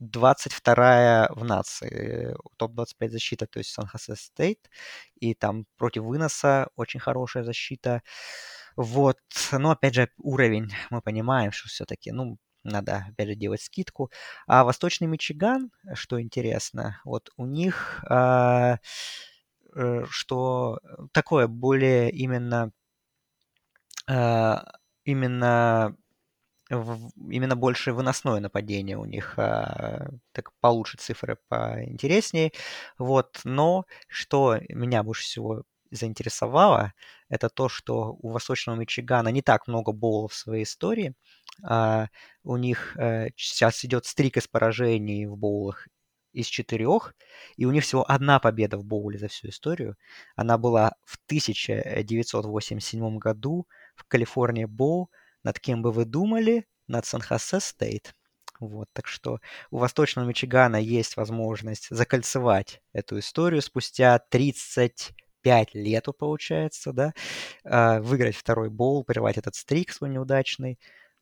22 в нации, топ-25 защита, то есть Сан-Хосе Стейт, и там против выноса очень хорошая защита. Вот, но опять же уровень, мы понимаем, что все-таки, ну, надо, опять же, делать скидку. А Восточный Мичиган, что интересно, вот у них, э, э, что такое более именно, э, именно именно больше выносное нападение у них, а, так получше цифры поинтереснее. Вот, но что меня больше всего заинтересовало, это то, что у Восточного Мичигана не так много боулов в своей истории. А у них э, сейчас идет стрик из поражений в боулах из четырех, и у них всего одна победа в боуле за всю историю. Она была в 1987 году в Калифорнии Боул. Над кем бы вы думали? Над Сан-Хосе Стейт. Вот, так что у Восточного Мичигана есть возможность закольцевать эту историю спустя 30 5 лет, получается, да, а, выиграть второй боул, прервать этот streak свой неудачный.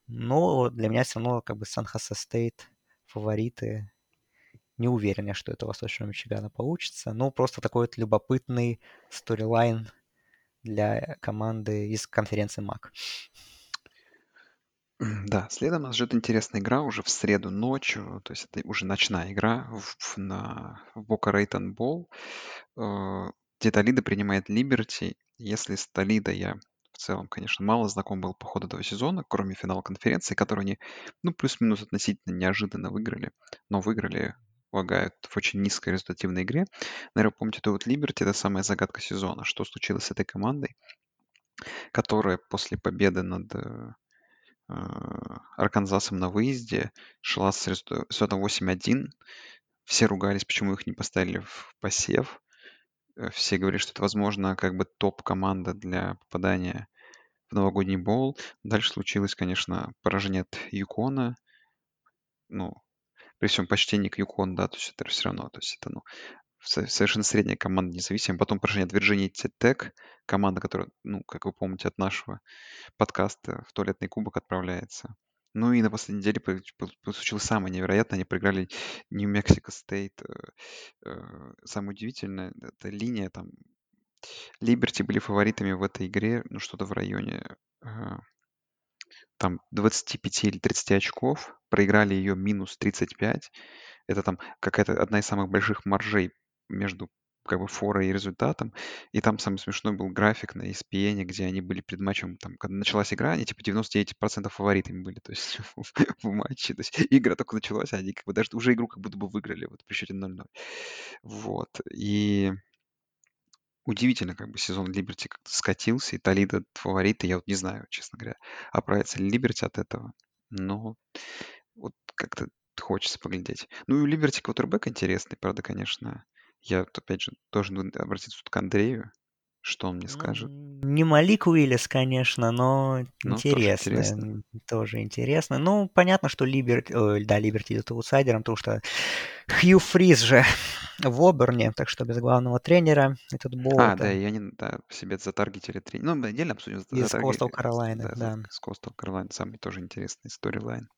Но для меня все равно как бы Сан-Хосе Стейт фавориты. Не уверен я, что это Восточного Мичигана получится. Но просто такой вот любопытный storyline для команды из конференции МАК. Да, следом нас ждет интересная игра уже в среду ночью, то есть это уже ночная игра в, на в Бока Рейтон Болл. Где принимает Либерти. Если с Толидо я в целом, конечно, мало знаком был по ходу этого сезона, кроме финала конференции, который они, ну, плюс-минус относительно неожиданно выиграли, но выиграли, полагаю, в очень низкой результативной игре. Наверное, помните, это вот Либерти, это самая загадка сезона. Что случилось с этой командой, которая после победы над э, э Арканзасом на выезде шла с результатом 8-1. Все ругались, почему их не поставили в посев. Э, все говорили, что это, возможно, как бы топ-команда для попадания в новогодний боул. Дальше случилось, конечно, поражение от Юкона. Ну, при всем почтении к Юкон, да, то есть это все равно, то есть это, ну, совершенно средняя команда независимая. Потом поражение от Virginia Tech, команда, которая, ну, как вы помните, от нашего подкаста в туалетный кубок отправляется. Ну и на последней неделе случилось самое невероятное. Они проиграли Нью-Мексико Стейт. Э, э, самое удивительное, это линия там. Либерти были фаворитами в этой игре, ну что-то в районе э, там 25 или 30 очков. Проиграли ее минус 35. Это там какая-то одна из самых больших маржей между как бы фора и результатом. И там самый смешной был график на ESPN, где они были перед матчем, там, когда началась игра, они типа 99% фаворитами были, то есть в, матче. То есть игра только началась, а они как бы даже уже игру как будто бы выиграли вот при счете 0-0. Вот. И удивительно, как бы сезон Либерти как-то скатился, и Толидо фавориты, я вот не знаю, честно говоря, оправится ли Либерти от этого, но вот как-то хочется поглядеть. Ну и у Либерти квотербек интересный, правда, конечно. Я, опять же, должен обратиться тут к Андрею, что он мне скажет. не Малик Уиллис, конечно, но Ну, тоже интересно. интересно. Тоже интересно. Ну, понятно, что Либерти, да, Либерти идет аутсайдером, потому что Хью Фриз же в Оберне, так что без главного тренера этот бол А, да, и они да, себе затаргетили три. Ну, мы отдельно обсудим. из Coastal Carolina, Да, с Coastal Carolina, самый тоже интересный сторилайн.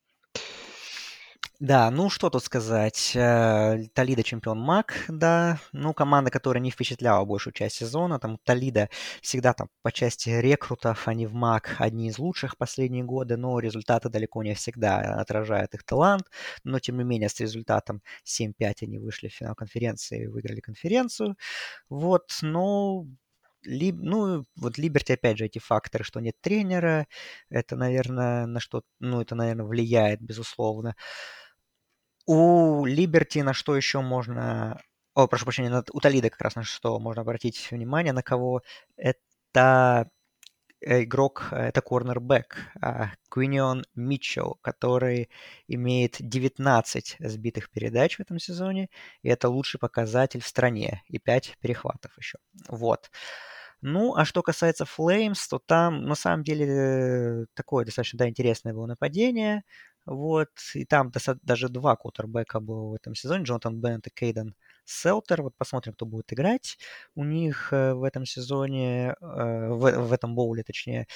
Да, ну что тут сказать. Э, чемпион МАК, да. Ну, команда, которая не впечатляла большую часть сезона. Там Толидо всегда там по части рекрутов, они в МАК одни из лучших последние годы, но результаты далеко не всегда отражают их талант. Но, тем не менее, с результатом 7-5 они вышли в финал конференции и выиграли конференцию. Вот, но Либ, ну, вот Либерти, опять же, эти факторы, что нет тренера, это, наверное, на что, ну, это, наверное, влияет, безусловно. У Либерти на что еще можно... О, прошу прощения, у Толида как раз на что можно обратить внимание, на кого это игрок, это корнербэк Квинион Митчелл, который имеет 19 сбитых передач в этом сезоне, и это лучший показатель в стране, и 5 перехватов еще. Вот. Ну, а что касается Flames, то там на самом деле такое достаточно да, интересное было нападение. Вот, и там даже два кутербека было в этом сезоне, Джонатан Беннет и Кейден Селтер. Вот посмотрим, кто будет играть у них э, в этом сезоне, э, в, в этом боуле, точнее.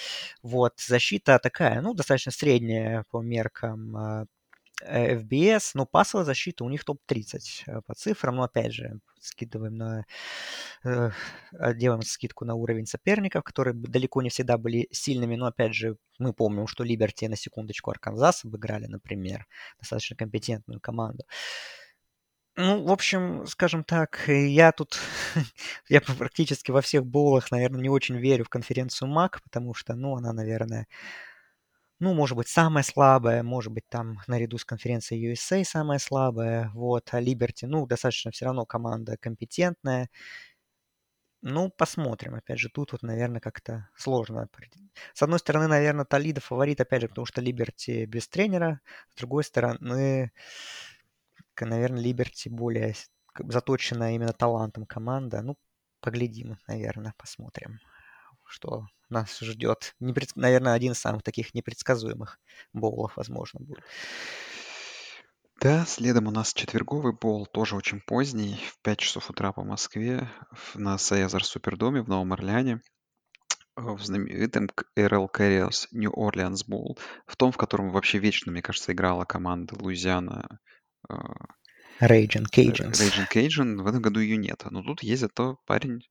Вот, защита такая, ну, достаточно средняя по меркам э, FBS, но пасовая защита у них топ-30 по цифрам, но опять же, скидываем на... делаем скидку на уровень соперников, которые далеко не всегда были сильными, но опять же, мы помним, что Либерти на секундочку Арканзас обыграли, например, достаточно компетентную команду. Ну, в общем, скажем так, я тут, я практически во всех боулах, наверное, не очень верю в конференцию МАК, потому что, ну, она, наверное, ну, может быть, самая слабая, может быть, там наряду с конференцией USA самая слабая, вот, а Liberty, ну, достаточно все равно команда компетентная. Ну, посмотрим. Опять же, тут вот, наверное, как-то сложно. С одной стороны, наверное, Толидо фаворит, опять же, потому что Либерти без тренера. С другой стороны, наверное, Либерти более заточена именно талантом команда. Ну, поглядим, наверное, посмотрим, что нас ждет. Непред... Наверное, один из самых таких непредсказуемых боулов, возможно, будет. Да, следом у нас четверговый бол, тоже очень поздний, в 5 часов утра по Москве, на Саязар Супердоме в Новом Орлеане, в знаменитом RL Carriers New Orleans Bowl, в том, в котором вообще вечно, мне кажется, играла команда Луизиана Raging Cajuns. Raging Cajun. В этом году ее нет. Но тут есть зато парень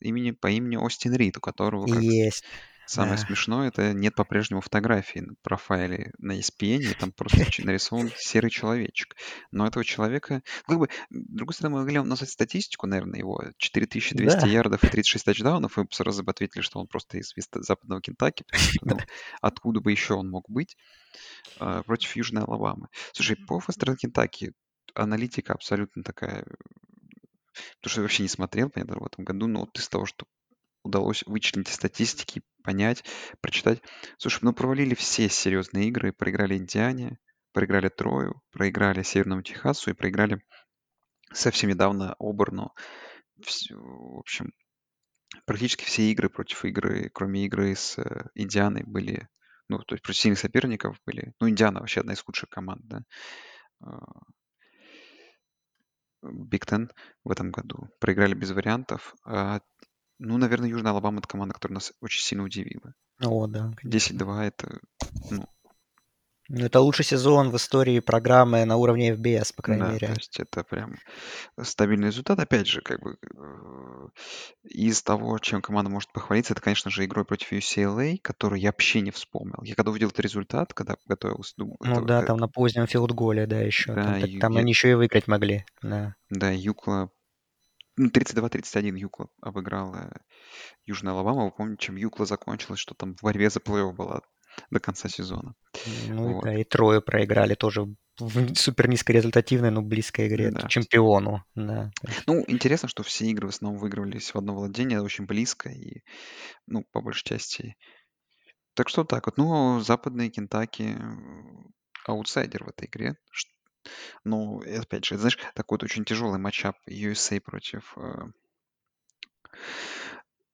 имени, по имени Остин Рид, у которого... Как... Есть. Самое Да. смешное, это нет по-прежнему фотографии на профайле на ESPN, и там просто нарисован серый человечек. Но этого человека, ну, как бы, с другой стороны, мы могли назвать статистику, наверное, его 4200 Да. ярдов и 36 тачдаунов, и сразу бы ответили, что он просто из западного Кентаки, что, ну, откуда бы еще он мог быть а, против Южной Алабамы. Слушай, по Вестерн Кентаки аналитика абсолютно такая, потому что я вообще не смотрел, понятно, в этом году, но вот из того, что удалось вычленить статистики, понять, прочитать. Слушай, ну провалили все серьезные игры, проиграли Индиане, проиграли Трою, проиграли Северному Техасу и проиграли совсем недавно Оберну. В общем, практически все игры против игры, кроме игры с э, Индианой, были, ну, то есть против сильных соперников были. Ну, Индиана вообще одна из худших команд, да, Биг Тен в этом году. Проиграли без вариантов. А, ну, наверное, Южная Алабама — это команда, которая нас очень сильно удивила. О, да, конечно. 10-2 — это, ну, Ну, Это лучший сезон в истории программы на уровне FBS, по крайней да, то мере. есть это прям стабильный результат. Опять же, как бы э, из того, чем команда может похвалиться, это, конечно же, игрой против UCLA, которую я вообще не вспомнил. Я когда увидел этот результат, когда готовился, думал, Ну это, да, это- там на позднем филдголе, да, еще. да, Там, Ю- там я- они еще и выиграть могли. Да. да, Юкла, ну, 32-31 Юкла обыграла Южная Алабама. Вы помните, чем Юкла закончилась, что там в борьбе за плей-офф была до конца сезона. Ну Вот. да, и трое проиграли тоже в супер низкорезультативной, но близкой игре Да. чемпиону. Да. Ну, интересно, что все игры в основном выигрывались в одно владение, очень близко и, ну, по большей части. Так что так вот. Ну, западные Кентаки э, аутсайдер в этой игре. Ну, опять же, знаешь, такой вот очень тяжелый матчап USA против э,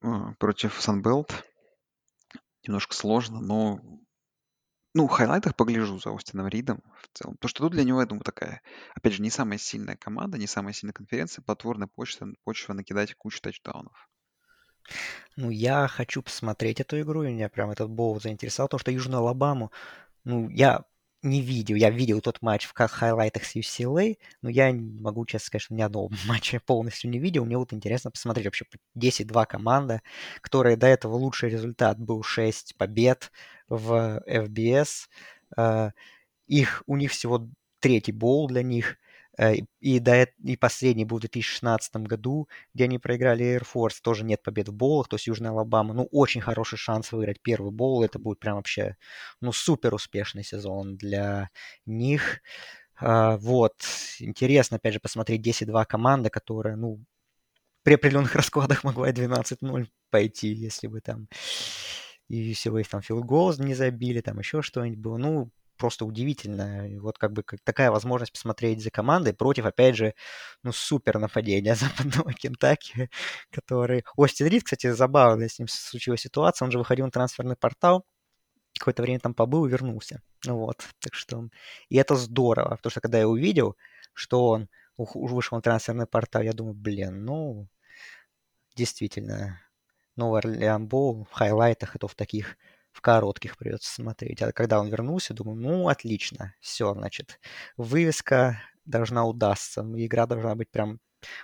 э, против Sunbelt. Немножко сложно, но ну, в хайлайтах погляжу за Остином Ридом в целом. Потому что тут для него, я думаю, такая, опять же, не самая сильная команда, не самая сильная конференция, плодотворная почва, почва накидать кучу тачдаунов. Ну, я хочу посмотреть эту игру, и меня прям этот боул заинтересовал, потому что Южную Алабаму, ну, я не видел, я видел тот матч в хайлайтах с UCLA, но я могу, честно сказать, что ни одного матча полностью не видел. Мне вот интересно посмотреть вообще 10-2 команда, которая до этого лучший результат был 6 побед в FBS. Э, Их, у них всего третий боул для них. Э, И, до, и последний был в 2016 году, где они проиграли Air Force. Тоже нет побед в боулах, то есть Южная Алабама. Ну, очень хороший шанс выиграть первый боул. Это будет прям вообще, ну, супер успешный сезон для них. А, Вот. Интересно, опять же, посмотреть 10-2 команда, которая, ну, при определенных раскладах могла и 12-0 пойти, если бы там и всего их там филгол не забили, там еще что-нибудь было. Ну, просто удивительно. И вот как бы как такая возможность посмотреть за командой против, опять же, ну, супер нападения западного Кентаки, который... Остин Рид, кстати, забавная с ним случилась ситуация. Он же выходил на трансферный портал, какое-то время там побыл и вернулся. Ну Вот, так что... И это здорово, потому что когда я увидел, что он вышел на трансферный портал, я думаю, блин, ну, действительно, Новый Орлеан Боул в хайлайтах, это в таких, в коротких придется смотреть. А когда он вернулся, думаю, ну, отлично, все, значит, вывеска должна удастся, игра должна быть прям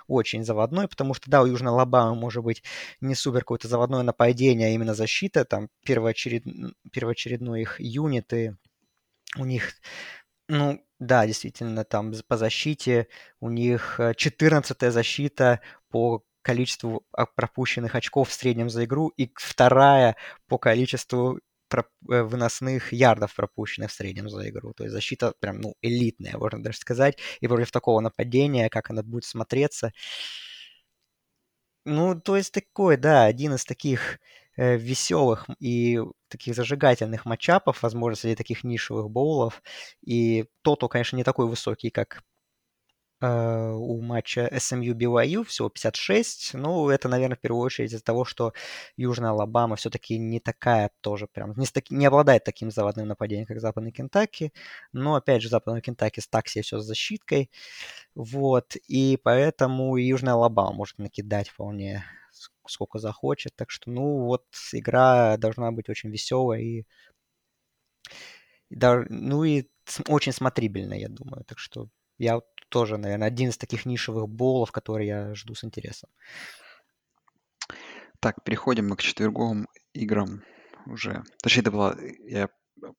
очень заводной, потому что, да, у Южной Алабамы может быть не супер какое-то заводное нападение, а именно защита, там первоочеред... первоочередной их юниты, у них, ну, да, действительно, там по защите у них 14 защита по количеству а, пропущенных очков в среднем за игру и вторая по количеству э, выносных ярдов пропущенных в среднем за игру. То есть защита прям, ну, элитная, можно даже сказать. И против такого нападения, как она будет смотреться, ну, то есть такой, да, один из таких э, веселых и таких зажигательных матчапов, возможно, среди таких нишевых боулов. И тото, конечно, не такой высокий, как у матча SMU BYU, всего 56. Ну, это, наверное, в первую очередь из-за того, что Южная Алабама все-таки не такая тоже прям, не, с таки- не обладает таким заводным нападением, как Западный Кентаки. Но, опять же, Западный Кентаки так себе все с защиткой. Вот, и поэтому Южная Алабама может накидать вполне с- сколько захочет. Так что, ну, вот игра должна быть очень веселая и, да- ну и с- очень смотрибельная, я думаю. Так что я вот тоже, наверное, один из таких нишевых боулов, которые я жду с интересом. Так, переходим мы к четверговым играм уже. Точнее, это была, я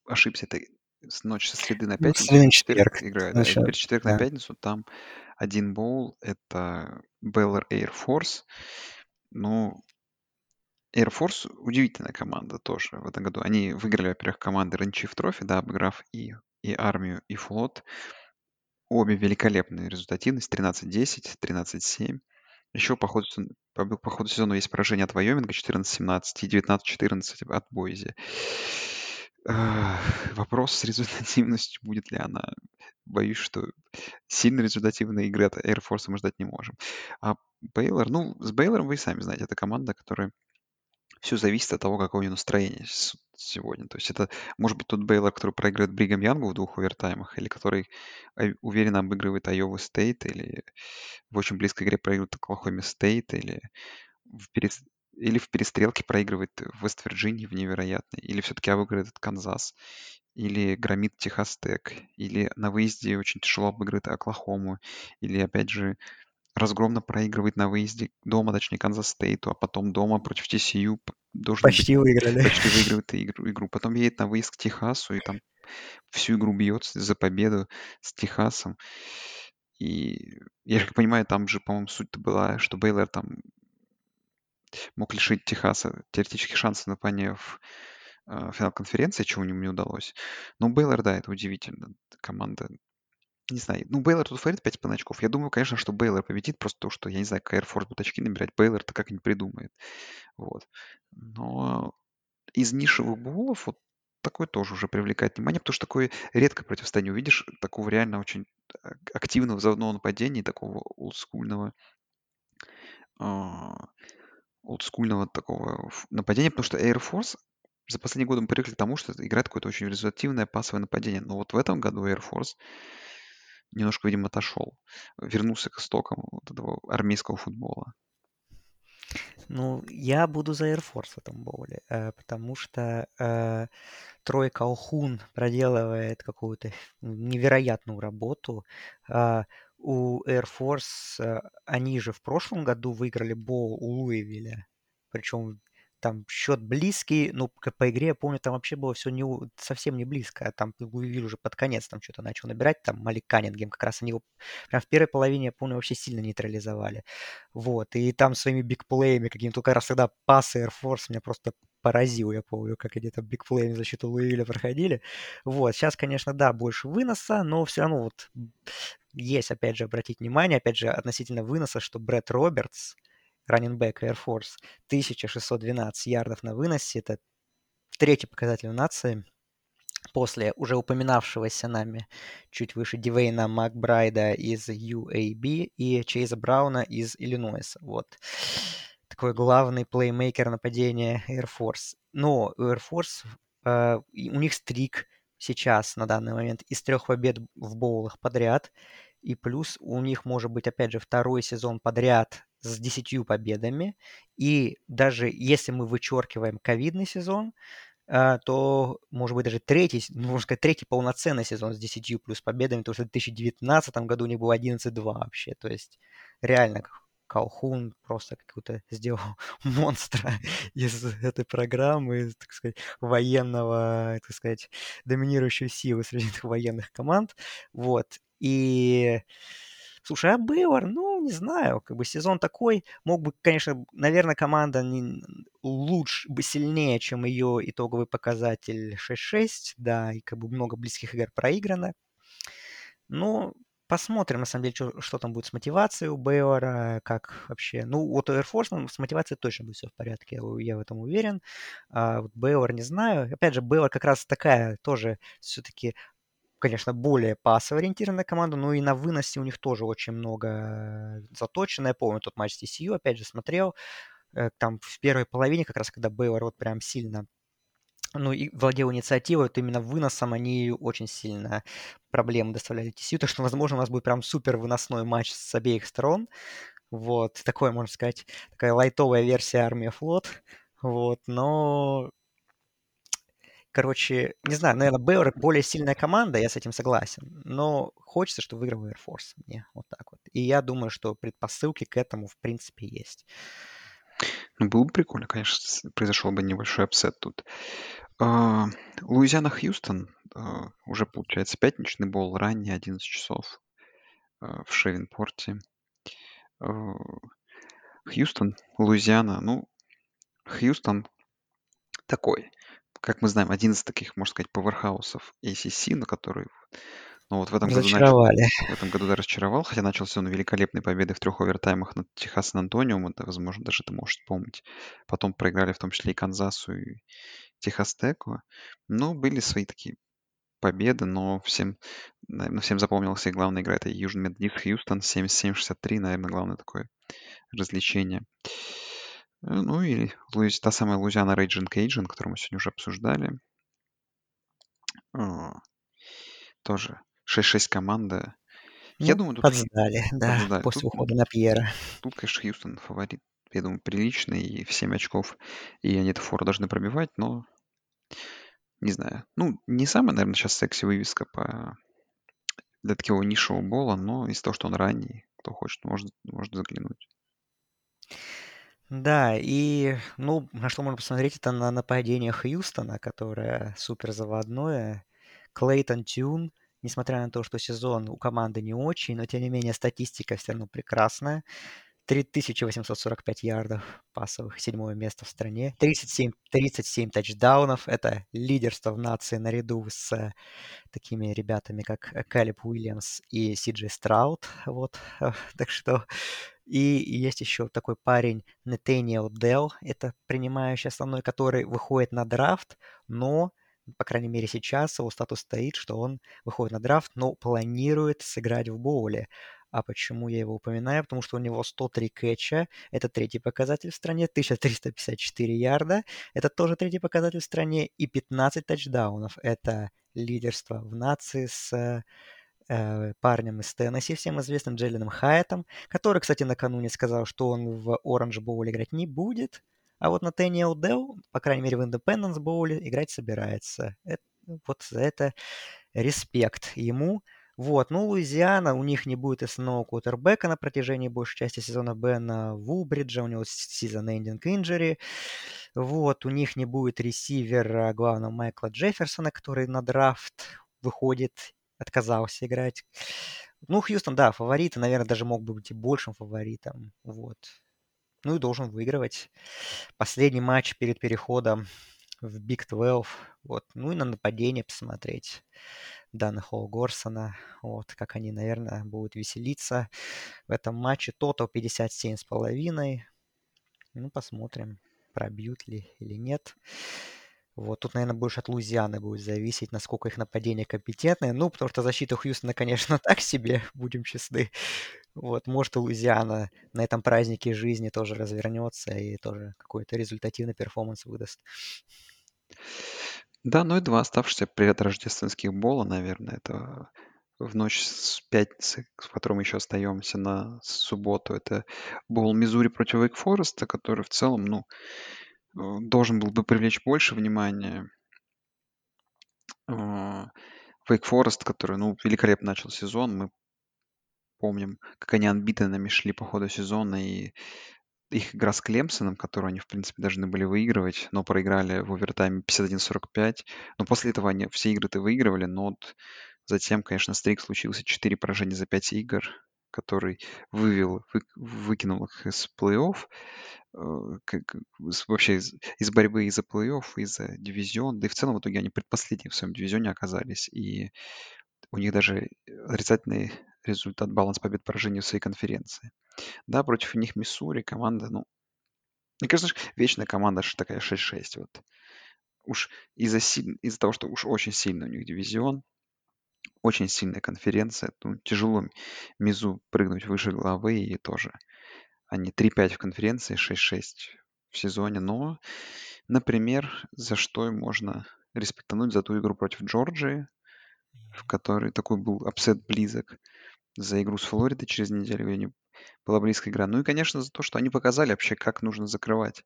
ошибся, это с ночи со среды на Ну, пятницу среды или на четверг играют, да. Теперь четверг на да. пятницу, там один боул, это Baylor Air Force. Ну, Air Force удивительная команда тоже в этом году. Они выиграли, во-первых, команды Ранчив Трофи, да, обыграв и, и армию, и флот. Обе великолепные результативность. 13-10, 13-7. Еще по ходу, по, по ходу сезона есть поражение от Вайоминга 14-17 и 19-14 от Бойзи. Вопрос с результативностью, будет ли она. Боюсь, что сильно результативной игры от Air Force мы ждать не можем. А Бейлор, ну, с Бейлором вы и сами знаете, это команда, которая все зависит от того, какое у него настроение сегодня. То есть это может быть тот Бейлор, который проигрывает Бригам Янгу в двух овертаймах, или который э, уверенно обыгрывает Айова Стейт, или в очень близкой игре проигрывает Оклахоме Стейт, или в, перес- или в перестрелке проигрывает Вест-Вирджинии в невероятной, или все-таки обыгрывает Канзас, или громит Техас Тек, или на выезде очень тяжело обыгрывает Оклахому, или опять же разгромно проигрывает на выезде дома, точнее, Канзас Стейту, а потом дома против TCU должен быть Почти выиграли. почти выигрывает игру, игру. Потом едет на выезд к Техасу и там всю игру бьется за победу с Техасом. И я как понимаю, там же, по-моему, суть-то была, что Бейлор там мог лишить Техаса теоретических шансов на попадание в э, финал конференции, чего им не удалось. Но Бейлор, да, это удивительно. Команда не знаю. Ну, Бейлор тут фаворит 5,5 очков. Я думаю, конечно, что Бейлор победит, просто то, что, я не знаю, как Force будет очки набирать. Бейлор-то как не придумает. Вот. Но из нишевых боулов вот такой тоже уже привлекает внимание, потому что такое редко противостояние увидишь, такого реально очень а- активного взрывного нападения, такого олдскульного, а, олдскульного такого нападения, потому что Air Force за последние годы мы привыкли к тому, что играет какое-то очень результативное пасовое нападение. Но вот в этом году Air Force немножко, видимо, отошел. Вернулся к истокам вот этого армейского футбола. Ну, я буду за Air Force в этом боуле, э, потому что э, Трой Калхун проделывает какую-то невероятную работу. А, у Air Force, э, они же в прошлом году выиграли боул у Луивилля, причем там счет близкий, ну, по игре, я помню, там вообще было все не, совсем не близко. а Там Луивиль уже под конец там что-то начал набирать, там Малик Каннингем как раз они его прям в первой половине, я помню, вообще сильно нейтрализовали. Вот, и там своими бигплеями какими-то, только раз тогда пасы Air Force меня просто поразил, я помню, как они там бигплеями защиту Луивиля проходили. Вот, сейчас, конечно, да, больше выноса, но все равно вот есть, опять же, обратить внимание, опять же, относительно выноса, что Брэд Робертс, раннинбэк Air Force, 1612 ярдов на выносе, это третий показатель в нации, после уже упоминавшегося нами чуть выше Дивейна Макбрайда из UAB и Чейза Брауна из Иллинойса. Вот. Такой главный плеймейкер нападения Air Force. Но у Air Force, э, у них стрик сейчас на данный момент из трех побед в боулах подряд. И плюс у них может быть, опять же, второй сезон подряд с 10 победами. И даже если мы вычеркиваем ковидный сезон, а, то, может быть, даже третий, ну, можно сказать, третий полноценный сезон с 10 плюс победами, потому что в 2019 году у них было 11-2 вообще. То есть реально Калхун просто какую-то сделал монстра из этой программы, так сказать, военного, так сказать, доминирующей силы среди этих военных команд. Вот. И Слушай, а Бейлор, ну, не знаю, как бы сезон такой, мог бы, конечно, наверное, команда не, лучше, бы сильнее, чем ее итоговый показатель 6-6, да, и как бы много близких игр проиграно. Но посмотрим, на самом деле, что, что там будет с мотивацией у Бейлора, как вообще. Ну, вот у Air Force ну, с мотивацией точно будет все в порядке, я, в этом уверен. А вот Бейлор не знаю. Опять же, Бейлор как раз такая тоже все-таки конечно, более пасово-ориентированная команда, но и на выносе у них тоже очень много заточено. Я помню тот матч с TCU, опять же, смотрел. Э, там в первой половине, как раз когда Бейлор вот прям сильно ну, и владел инициативой, вот именно выносом они очень сильно проблемы доставляли TCU, так что, возможно, у нас будет прям супер выносной матч с обеих сторон. Вот, такое, можно сказать, такая лайтовая версия армия флот. Вот, но Короче, не знаю, наверное, Бейлор более сильная команда, я с этим согласен. Но хочется, чтобы выиграл Air Force мне. Вот так вот. И я думаю, что предпосылки к этому, в принципе, есть. Ну, было бы прикольно, конечно, произошел бы небольшой upset тут. А, Луизиана-Хьюстон, а, уже получается пятничный боул, ранний, 11 часов, а, в Шривпорте. Хьюстон, Луизиана. Ну, Хьюстон такой, как мы знаем, один из таких, можно сказать, powerhouse ов AAC, на который, ну, вот в этом году начал в этом году, да, разочаровал, хотя начал сезон великолепной победой в трех овертаймах над Техас Сан-Антонио, это, возможно, даже ты можешь вспомнить. Потом проиграли в том числе и Канзасу, и Техас Теку. Ну, были свои такие победы, но всем, наверное, всем запомнилась и главная игра. Это Южный Методист Хьюстон 77-63, наверное, главное такое развлечение. Э, Ну и Луиз- та самая Луизиана Рейджин Кейджин, которую мы сегодня уже обсуждали. А, Тоже 6-6 команда. Я Ну, думаю, тут, Хью- подсдали, да, подождали. после Тут, ухода на Пьера. тут, конечно, Хьюстон фаворит. Я думаю, приличный и в 7 очков. И они эту фору должны пробивать, но не знаю. Ну, не самая, наверное, сейчас секси вывеска по для такого нишевого бола, но из-за того, что он ранний, кто хочет, может, может заглянуть. Да, и, ну, на что можно посмотреть, это на нападение Хьюстона, которое супер заводное. Клейтон Тюн, несмотря на то, что сезон у команды не очень, но тем не менее статистика все равно прекрасная. 3845 ярдов пасовых, седьмое место в стране. 37, 37 тачдаунов. Это лидерство в нации наряду с э, такими ребятами, как э, Калиб Уильямс и Сиджи Страут. Вот. э, Так что... И есть еще такой парень Наthaniel Dell, это принимающий основной, который выходит на драфт, но, по крайней мере сейчас, его статус стоит, что он выходит на драфт, но планирует сыграть в боуле. А почему я его упоминаю? Потому что у него 103 кэча, это третий показатель в стране, 1354 ярда, это тоже третий показатель в стране, и 15 тачдаунов. Это лидерство в нации с э, парнем из Теннесси, всем известным Джелленом Хайетом, который, кстати, накануне сказал, что он в Оранж Боул играть не будет, а вот на Тэниэл Делл, по крайней мере, в Индепенденс Боуле играть собирается. Это, вот за это респект ему. Вот, ну, Луизиана, у них не будет основного кутербека на протяжении большей части сезона Бена Вулбриджа, у него season-ending injury. Вот, у них не будет ресивера главного Майкла Джефферсона, который на драфт выходит, отказался играть. Ну, Хьюстон, да, фавориты, наверное, даже мог бы быть и большим фаворитом. Вот. Ну и должен выигрывать. Последний матч перед переходом в Big 12. Вот. Ну и на нападение посмотреть. Дана Холл Горсона. Вот, как они, наверное, будут веселиться в этом матче. Тотал 57,5. Ну, посмотрим, пробьют ли или нет. Вот, тут, наверное, больше от Луизианы будет зависеть, насколько их нападение компетентное. Ну, потому что защита Хьюстона, конечно, так себе, будем честны. Вот, может, Луизиана на этом празднике жизни тоже развернется и тоже какой-то результативный перформанс выдаст. Да, ну и два оставшихся предрождественских бола, наверное, это в ночь с пятницы, с которым еще остаемся на субботу, это бол Мизури против Вейк Фореста, который в целом, ну, э, должен был бы привлечь больше внимания. Вейк Форест, который, ну, великолепно начал сезон, мы помним, как они анбитенами шли по ходу сезона, и их игра с Клемсоном, которую они, в принципе, должны были выигрывать, но проиграли в овертайме 51-45. Но после этого они все игры-то выигрывали, но вот затем, конечно, стрик случился 4 поражения за 5 игр, который вывел, вы- выкинул их из плей-офф, э, как- вообще из, из борьбы из-за плей-офф, из-за дивизион. Да и в целом в итоге они предпоследние в своем дивизионе оказались. И у них даже отрицательный результат баланс побед поражений в своей конференции. Да, против них Миссури команда, ну, мне кажется, вечная команда аж такая 6-6. Вот. Уж из-за из-за того, что уж очень сильный у них дивизион, очень сильная конференция, ну, тяжело Миззу прыгнуть выше головы, и тоже они 3-5 в конференции, 6-6 в сезоне, но, например, за что можно респектануть за ту игру против Джорджии, в которой такой был upset близок, за игру с Флоридой через неделю, где они была близкая игра. Ну и, конечно, за то, что они показали вообще, как нужно закрывать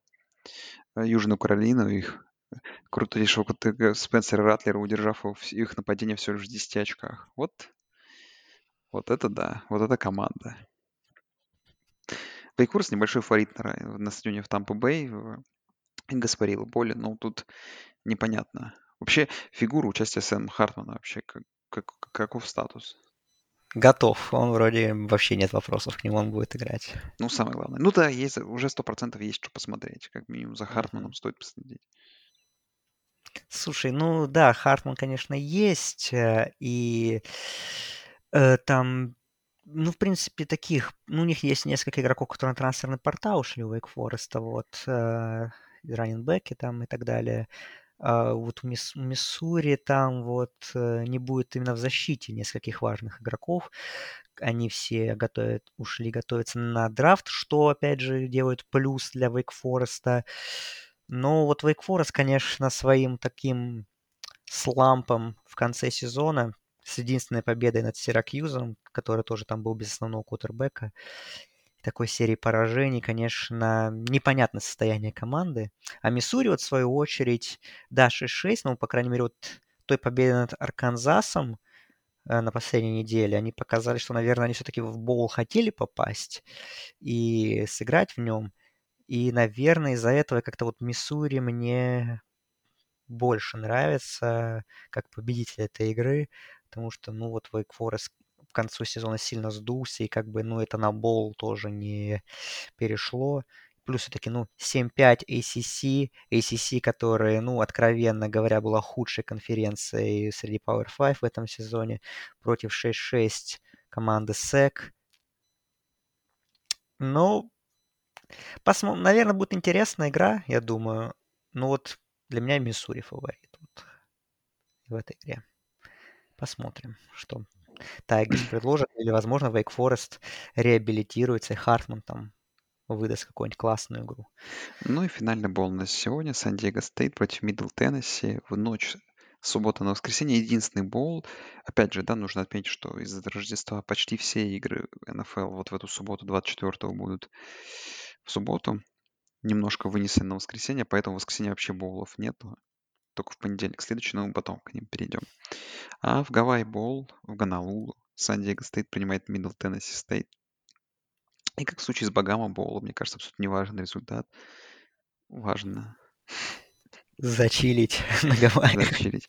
э, Южную Каролину, их крутейшего КТГ Спенсера Ратлера, удержав их нападение всего лишь в 10 очках. Вот, вот это да, вот это команда. Вейкурс небольшой фаворит на, на стадионе в Тампа-Бэй. Гаспарило поле, но тут непонятно. Вообще фигура участия Сэма Хартмана вообще как, как, каков статус? Готов. Он вроде вообще нет вопросов к нему, он будет играть. Ну, самое главное. Ну да, есть, уже сто процентов есть что посмотреть. Как минимум за Хартманом mm-hmm. стоит последить. Слушай, ну да, Хартман, конечно, есть. Э, и э, там ну, в принципе, таких, ну, у них есть несколько игроков, которые на трансферный портал ушли у Wake Forest, вот, э, раненбеки там и так далее. А вот Мисс, Миссури там вот э, не будет именно в защите нескольких важных игроков. Они все готовят, ушли готовиться на драфт, что, опять же, делает плюс для Forest. Но вот Forest, конечно, своим таким слампом в конце сезона с единственной победой над Сиракьюзом, который тоже там был без основного кутербека, такой серии поражений, конечно, непонятное состояние команды. А Миссури, вот в свою очередь, да, 6-6, но, по крайней мере, вот той победы над Арканзасом э, на последней неделе, они показали, что, наверное, они все-таки в боул хотели попасть и сыграть в нем. И, наверное, из-за этого как-то вот Миссури мне больше нравится как победитель этой игры, потому что, ну, вот Wake Forest к концу сезона сильно сдулся, и как бы, ну, это на бол тоже не перешло. Плюс все-таки, ну, 7-5 ACC, ACC, которая, ну, откровенно говоря, была худшей конференцией среди Power 5 в этом сезоне, против 6-6 команды SEC. Ну, посмотрим. Наверное, будет интересная игра, я думаю. Ну вот для меня Миссури фаворит вот в этой игре. Посмотрим, что Тайгерс предложат. Или, возможно, Вейк Форест реабилитируется, и Хартман там выдаст какую-нибудь классную игру. Ну и финальный боул на сегодня. Сан-Диего Стейт против Мидл Теннесси в ночь суббота на воскресенье. Единственный боул. Опять же, да, нужно отметить, что из-за Рождества почти все игры НФЛ вот в эту субботу 24 будут в субботу. Немножко вынесены на воскресенье, поэтому в воскресенье вообще боулов нету только в понедельник следующий, но мы потом к ним перейдем. А в Гавайи Боул, в Гонолулу, Сан-Диего Стейт принимает Мидл Теннесси Стейт. И как в случае с Багамас Боула, мне кажется, абсолютно не важен результат. Важно Зачилить на Гавайях. зачилить.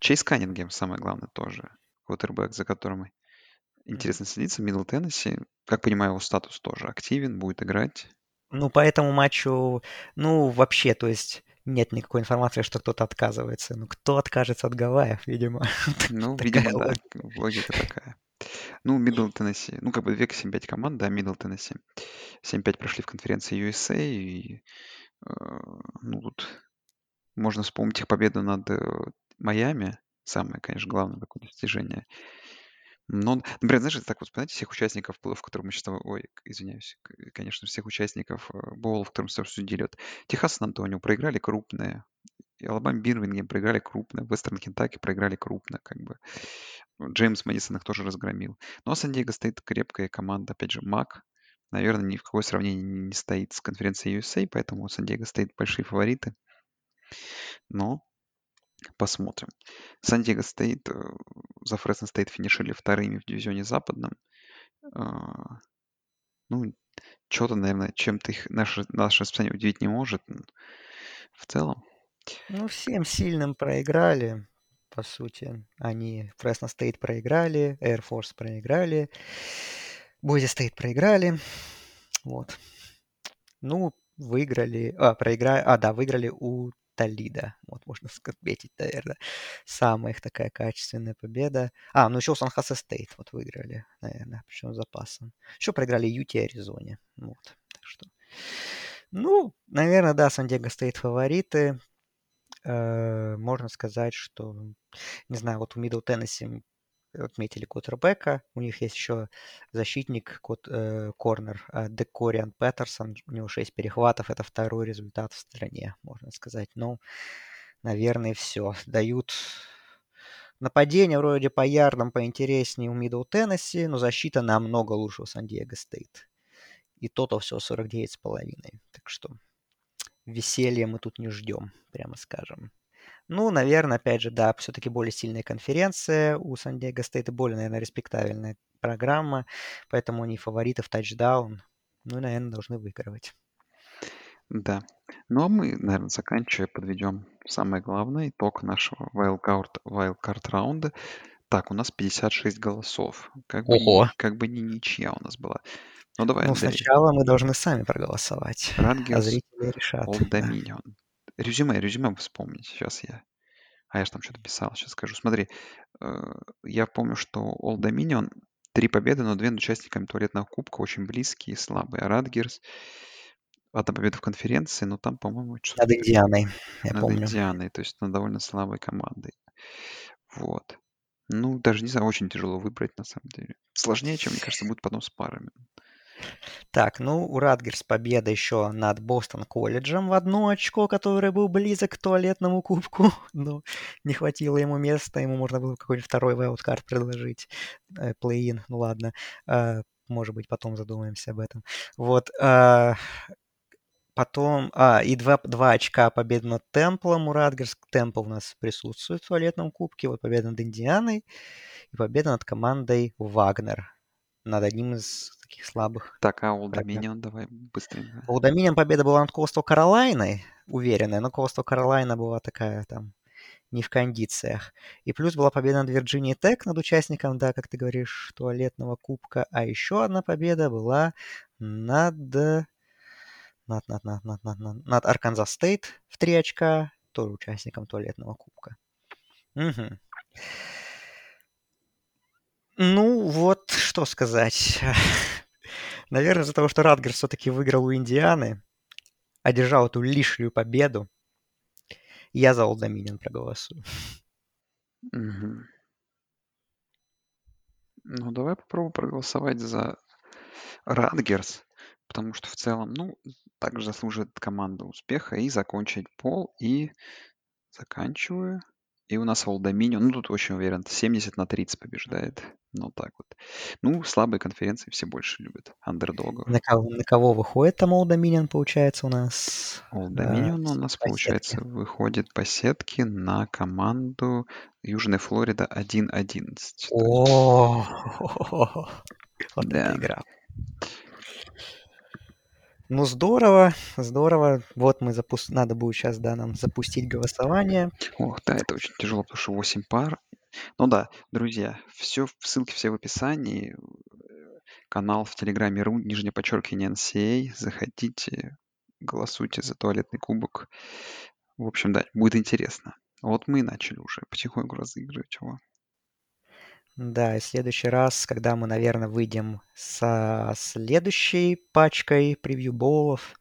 Чейз Каннингем, самое главное, тоже. Квотербек, за которым интересно следить. Мидл Теннесси, как понимаю, его статус тоже активен, будет играть. Ну, по этому матчу, ну, вообще, то есть нет никакой информации, что кто-то отказывается. Ну, кто откажется от Гавайев, видимо. Ну, видимо, да, логика такая. Ну, Мидл Теннесси, ну, как бы век 7-5 команд, да, Мидл Теннесси. 7-5 прошли в конференции USA, и, э, ну, тут можно вспомнить их победу над э, Майами, самое, конечно, главное такое достижение. Но, например, знаешь, так вот вспоминайте всех участников в котором мы сейчас... Ой, извиняюсь, конечно, всех участников э, боула, в котором все. Вот Техас Сан-Антонио проиграли крупные, и Алабама Бирмингем проиграли крупно, Вестерн Кентаки проиграли крупно, как бы. Джеймс Мэдисон их тоже разгромил. Но Сан-Диего стоит крепкая команда, опять же, МАК, наверное, ни в какое сравнение не стоит с конференцией USA, поэтому Сан-Диего стоит большие фавориты. Но Посмотрим. Сан-Диего стоит, э, за Фресно стоит финишили вторыми в дивизионе западном. А, ну, что-то, наверное, чем-то их наше, наше расписание удивить не может. В целом. Ну, всем сильным проиграли, по сути. Они Фресно Стейт проиграли, Air Force проиграли, Бойзи Стейт проиграли. Вот. Ну, выиграли, а, проиграли, а, да, выиграли у Толидо. Вот можно отметить, наверное, самая их такая качественная победа. А, ну еще у Сан-Хосе Стейт вот выиграли, наверное, причем с запасом. Еще проиграли Юте, Аризоне. Вот, так что... Ну, наверное, да, Сан-Диего Стейт фавориты. Э, можно сказать, что, не знаю, вот у Мидл Теннесси отметили квотербека. У них есть еще защитник, кот, э, корнер, э, Декориан Петерсон. У него 6 перехватов. Это второй результат в стране, можно сказать. Ну, наверное, все. Дают нападение вроде по ярдам поинтереснее у Мидл Теннесси, но защита намного лучше у Сан-Диего Стейт. И то-то все 49,5. Так что веселья мы тут не ждем, прямо скажем. Ну, наверное, опять же, да, все-таки более сильная конференция у Сан-Диего Стейта, более, наверное, респектабельная программа, поэтому они фавориты в тачдаун. ну и, наверно, должны выигрывать. Да. Ну, а мы, наверно, заканчивая, подведем самое главное, итог нашего вайлдкарт вайлдкарт раунда. Так, у нас 56 голосов. Как бы Ого! как бы не ничья у нас была. Ну, давай, Ну, Андрей. сначала мы должны сами проголосовать, а Rutgers, зрители решат, Old да. Резюме резюме вспомнить. Сейчас я а я ж там что-то писал, сейчас скажу. Смотри, э, я помню, что Old Dominion 3 победы, но 2 над участниками туалетного кубка, очень близкие и слабые. А Rutgers 1 победа в конференции, но там, по-моему, что-то Над Индианой, я над помню. Индианой, то есть над довольно слабой командой. Вот. Ну, даже не знаю, очень тяжело выбрать на самом деле. Сложнее, чем, мне кажется, будет потом с парами. Так, ну, у Рутгерс победа еще над Бостон колледжем в 1 очко, который был близок к туалетному кубку, но не хватило ему места, ему можно было какой-нибудь второй вайлдкарт предложить, э, плей-ин, ну ладно. А, может быть, потом задумаемся об этом. Вот, а, потом, а, и 2 2 очка победы над Темплом у Рутгерс. Темпл у нас присутствует в туалетном кубке. Вот победа над Индианой и победа над командой Вагнер, над одним из таких слабых. Так, а Old Dominion давай быстренько. Old Dominion победа была над Coastal Carolina, уверенная, но Coastal Carolina была такая там не в кондициях. И плюс была победа над Virginia Tech, над участником, да, как ты говоришь, туалетного кубка. А еще одна победа была э, над над, над, над, над, над, над, над Arkansas State в три очка, тоже участником туалетного кубка. Угу. Ну, вот что сказать. Наверно, из-за того, что Рутгерс все-таки выиграл у Индианы, одержал эту лишнюю победу, я за Old Dominion проголосую. Мгм. Ну, давай попробуем проголосовать за Rutgers, потому что в целом, ну, также заслуживает команда успеха. И закончить пол. И заканчиваю. И у нас Old Dominion, ну, тут очень уверен, 70 на 30 побеждает. Ну, так вот. Ну, слабые конференции все больше любят. Андердогов. На кого, на кого выходит там Old Dominion, получается, у нас? Old Dominion у нас, по получается, сетке? выходит по сетке на команду Южная Флорида 1-11. То есть, О, вот да. эта игра. Ну, здорово, здорово. Вот мы запус... Надо будет сейчас, да, нам запустить голосование. Ох, да, это очень тяжело, потому что 8 пар. Ну да, друзья, все, ссылки все в описании. Канал в Телеграме ру, нижнее подчеркивание NCA. Заходите, голосуйте за туалетный кубок. В общем, да, будет интересно. Вот мы и начали уже потихоньку разыгрывать его. Да, и в следующий раз, когда мы, наверное, выйдем со следующей пачкой превью-боулов,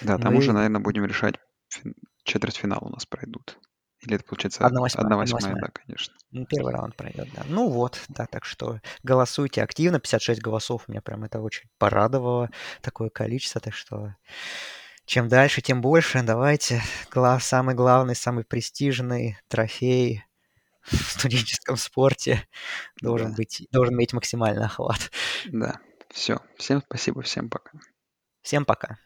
Да, там уже, мы... наверное, будем решать, фин- четвертьфинал у нас пройдут. Или это получается Одна восьмая, одна одна восьмая, восьмая. да, конечно. Ну, Первый раунд пройдет, да. Ну вот, да, так что голосуйте активно. 56 голосов, меня прям это очень порадовало, такое количество. Так что чем дальше, тем больше. Давайте. Гла- самый главный, самый престижный трофей в студенческом спорте должен Да, быть, должен иметь максимальный охват. да. Все. Всем спасибо, всем пока. Всем пока.